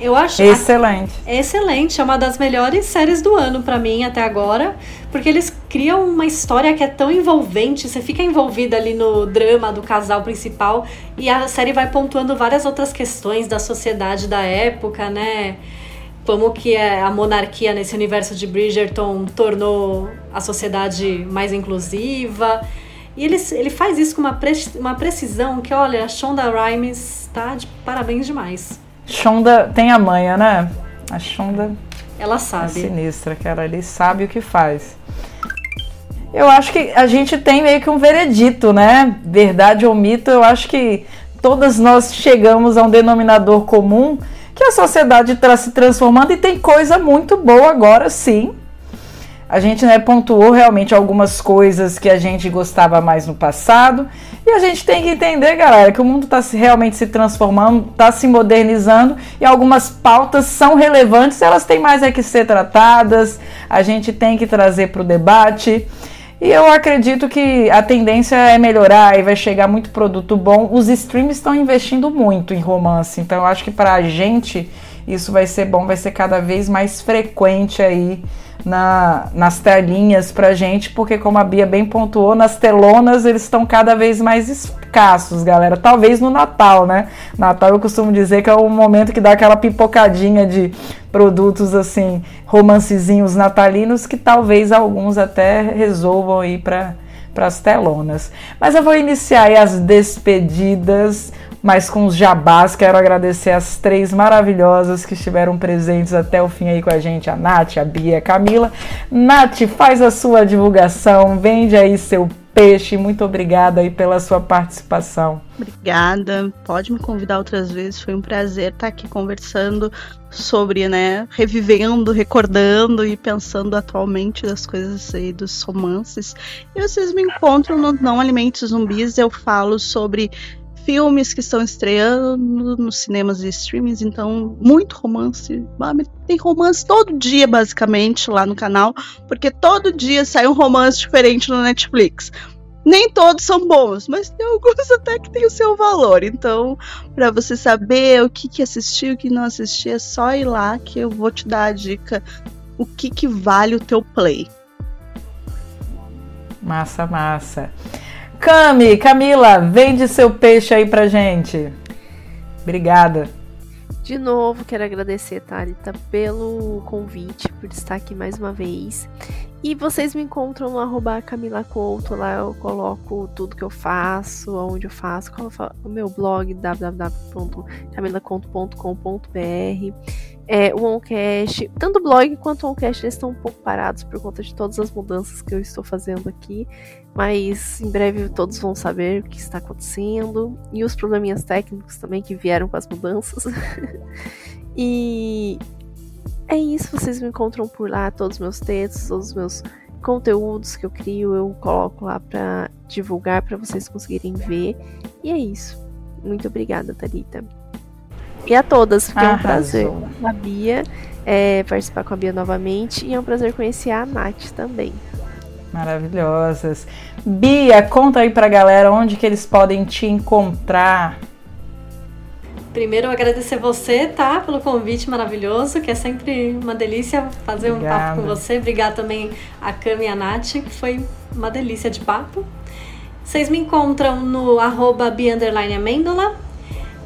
[SPEAKER 4] eu acho
[SPEAKER 1] excelente.
[SPEAKER 4] A, excelente, é uma das melhores séries do ano para mim até agora, porque eles criam uma história que é tão envolvente, você fica envolvida ali no drama do casal principal e a série vai pontuando várias outras questões da sociedade da época, né? Como que é a monarquia nesse universo de Bridgerton tornou a sociedade mais inclusiva. E ele, ele faz isso com uma, pre, uma precisão que, olha, a Shonda Rhimes tá de parabéns demais.
[SPEAKER 1] Shonda tem a manha, né? A Shonda.
[SPEAKER 4] Ela sabe.
[SPEAKER 1] É sinistra, cara. Ele sabe o que faz. Eu acho que a gente tem meio que um veredito, né? Verdade ou mito, eu acho que todas nós chegamos a um denominador comum que a sociedade está se transformando e tem coisa muito boa agora sim a gente né, pontuou realmente algumas coisas que a gente gostava mais no passado. E a gente tem que entender, galera, que o mundo está realmente se transformando, está se modernizando e algumas pautas são relevantes, elas têm mais é que ser tratadas, a gente tem que trazer para o debate. E eu acredito que a tendência é melhorar e vai chegar muito produto bom. Os streams estão investindo muito em romance, então eu acho que para a gente isso vai ser bom, vai ser cada vez mais frequente aí na, nas telinhas pra gente, porque como a Bia bem pontuou, nas telonas eles estão cada vez mais escassos, galera. Talvez no Natal, né? Natal eu costumo dizer que é o momento que dá aquela pipocadinha de produtos assim, romancezinhos natalinos que talvez alguns até resolvam ir para para as telonas. Mas eu vou iniciar as despedidas, mas com os jabás. Quero agradecer as três maravilhosas que estiveram presentes até o fim aí com a gente: a Nath, a Bia a Camila. Nath, faz a sua divulgação, vende aí seu peixe. Muito obrigada aí pela sua participação.
[SPEAKER 2] Obrigada. Pode me convidar outras vezes. Foi um prazer estar aqui conversando sobre, né, revivendo, recordando e pensando atualmente das coisas aí dos romances. E vocês me encontram no Não Alimente Zumbis. Eu falo sobre filmes que estão estreando nos cinemas e streamings, então muito romance. Tem romance todo dia, basicamente, lá no canal, porque todo dia sai um romance diferente no Netflix. Nem todos são bons, mas tem alguns <laughs> até que tem o seu valor. Então, para você saber o que, que assistir, o que não assistir, é só ir lá que eu vou te dar a dica o que, que vale o teu play.
[SPEAKER 1] Massa, massa. Cami, Camila, vende seu peixe aí pra gente. Obrigada.
[SPEAKER 3] De novo, quero agradecer, Thalita, pelo convite, por estar aqui mais uma vez. E vocês me encontram no arroba Camila Couto, lá eu coloco tudo que eu faço, onde eu faço, o meu blog www.camilaconto.com.br é, o Oncast, tanto o blog quanto o Oncast estão um pouco parados por conta de todas as mudanças que eu estou fazendo aqui, mas em breve todos vão saber o que está acontecendo e os probleminhas técnicos também que vieram com as mudanças. <laughs> e é isso, vocês me encontram por lá, todos os meus textos, todos os meus conteúdos que eu crio, eu coloco lá para divulgar para vocês conseguirem ver. E é isso. Muito obrigada, Tarita. E a todas, porque é um prazer. A Bia, é, participar com a Bia novamente. E é um prazer conhecer a Nath também.
[SPEAKER 1] Maravilhosas. Bia, conta aí pra galera onde que eles podem te encontrar.
[SPEAKER 4] Primeiro, agradecer você, tá? Pelo convite maravilhoso, que é sempre uma delícia fazer Obrigada. um papo com você. Obrigada também a Cami e a Nath, que foi uma delícia de papo. Vocês me encontram no arroba Amêndola,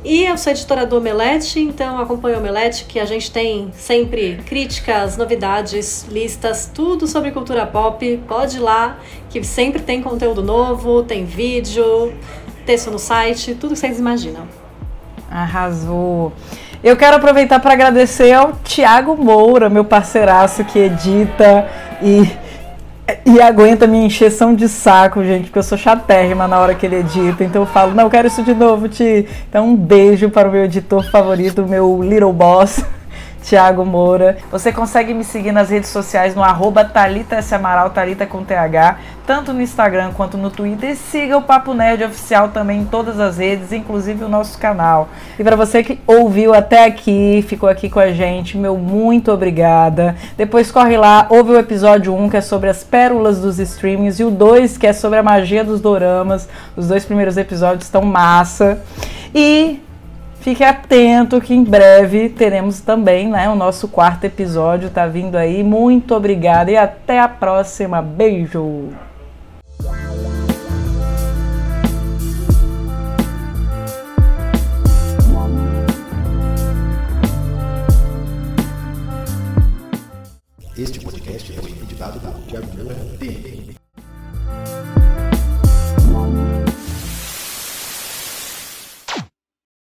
[SPEAKER 4] e eu sou editora do Omelete, então acompanho o Omelete, que a gente tem sempre críticas, novidades, listas, tudo sobre cultura pop. Pode ir lá, que sempre tem conteúdo novo, tem vídeo, texto no site, tudo que vocês imaginam.
[SPEAKER 1] Arrasou! Eu quero aproveitar para agradecer ao Tiago Moura, meu parceiraço que edita e e aguenta minha encheção de saco, gente, porque eu sou chatérrima na hora que ele edita. Então eu falo, não, eu quero isso de novo, Ti. Então um beijo para o meu editor favorito, meu Little Boss. Tiago Moura. Você consegue me seguir nas redes sociais no arroba Thalita S. Amaral, Thalita com TH, tanto no Instagram quanto no Twitter. E siga o Papo Nerd Oficial também em todas as redes, inclusive o nosso canal. E para você que ouviu até aqui, ficou aqui com a gente, meu muito obrigada. Depois corre lá, ouve o episódio 1, que é sobre as pérolas dos streamings, e o 2, que é sobre a magia dos doramas. Os dois primeiros episódios estão massa. E Fique atento que em breve teremos também né, o nosso quarto episódio. Tá vindo aí. Muito obrigada e até a próxima. Beijo!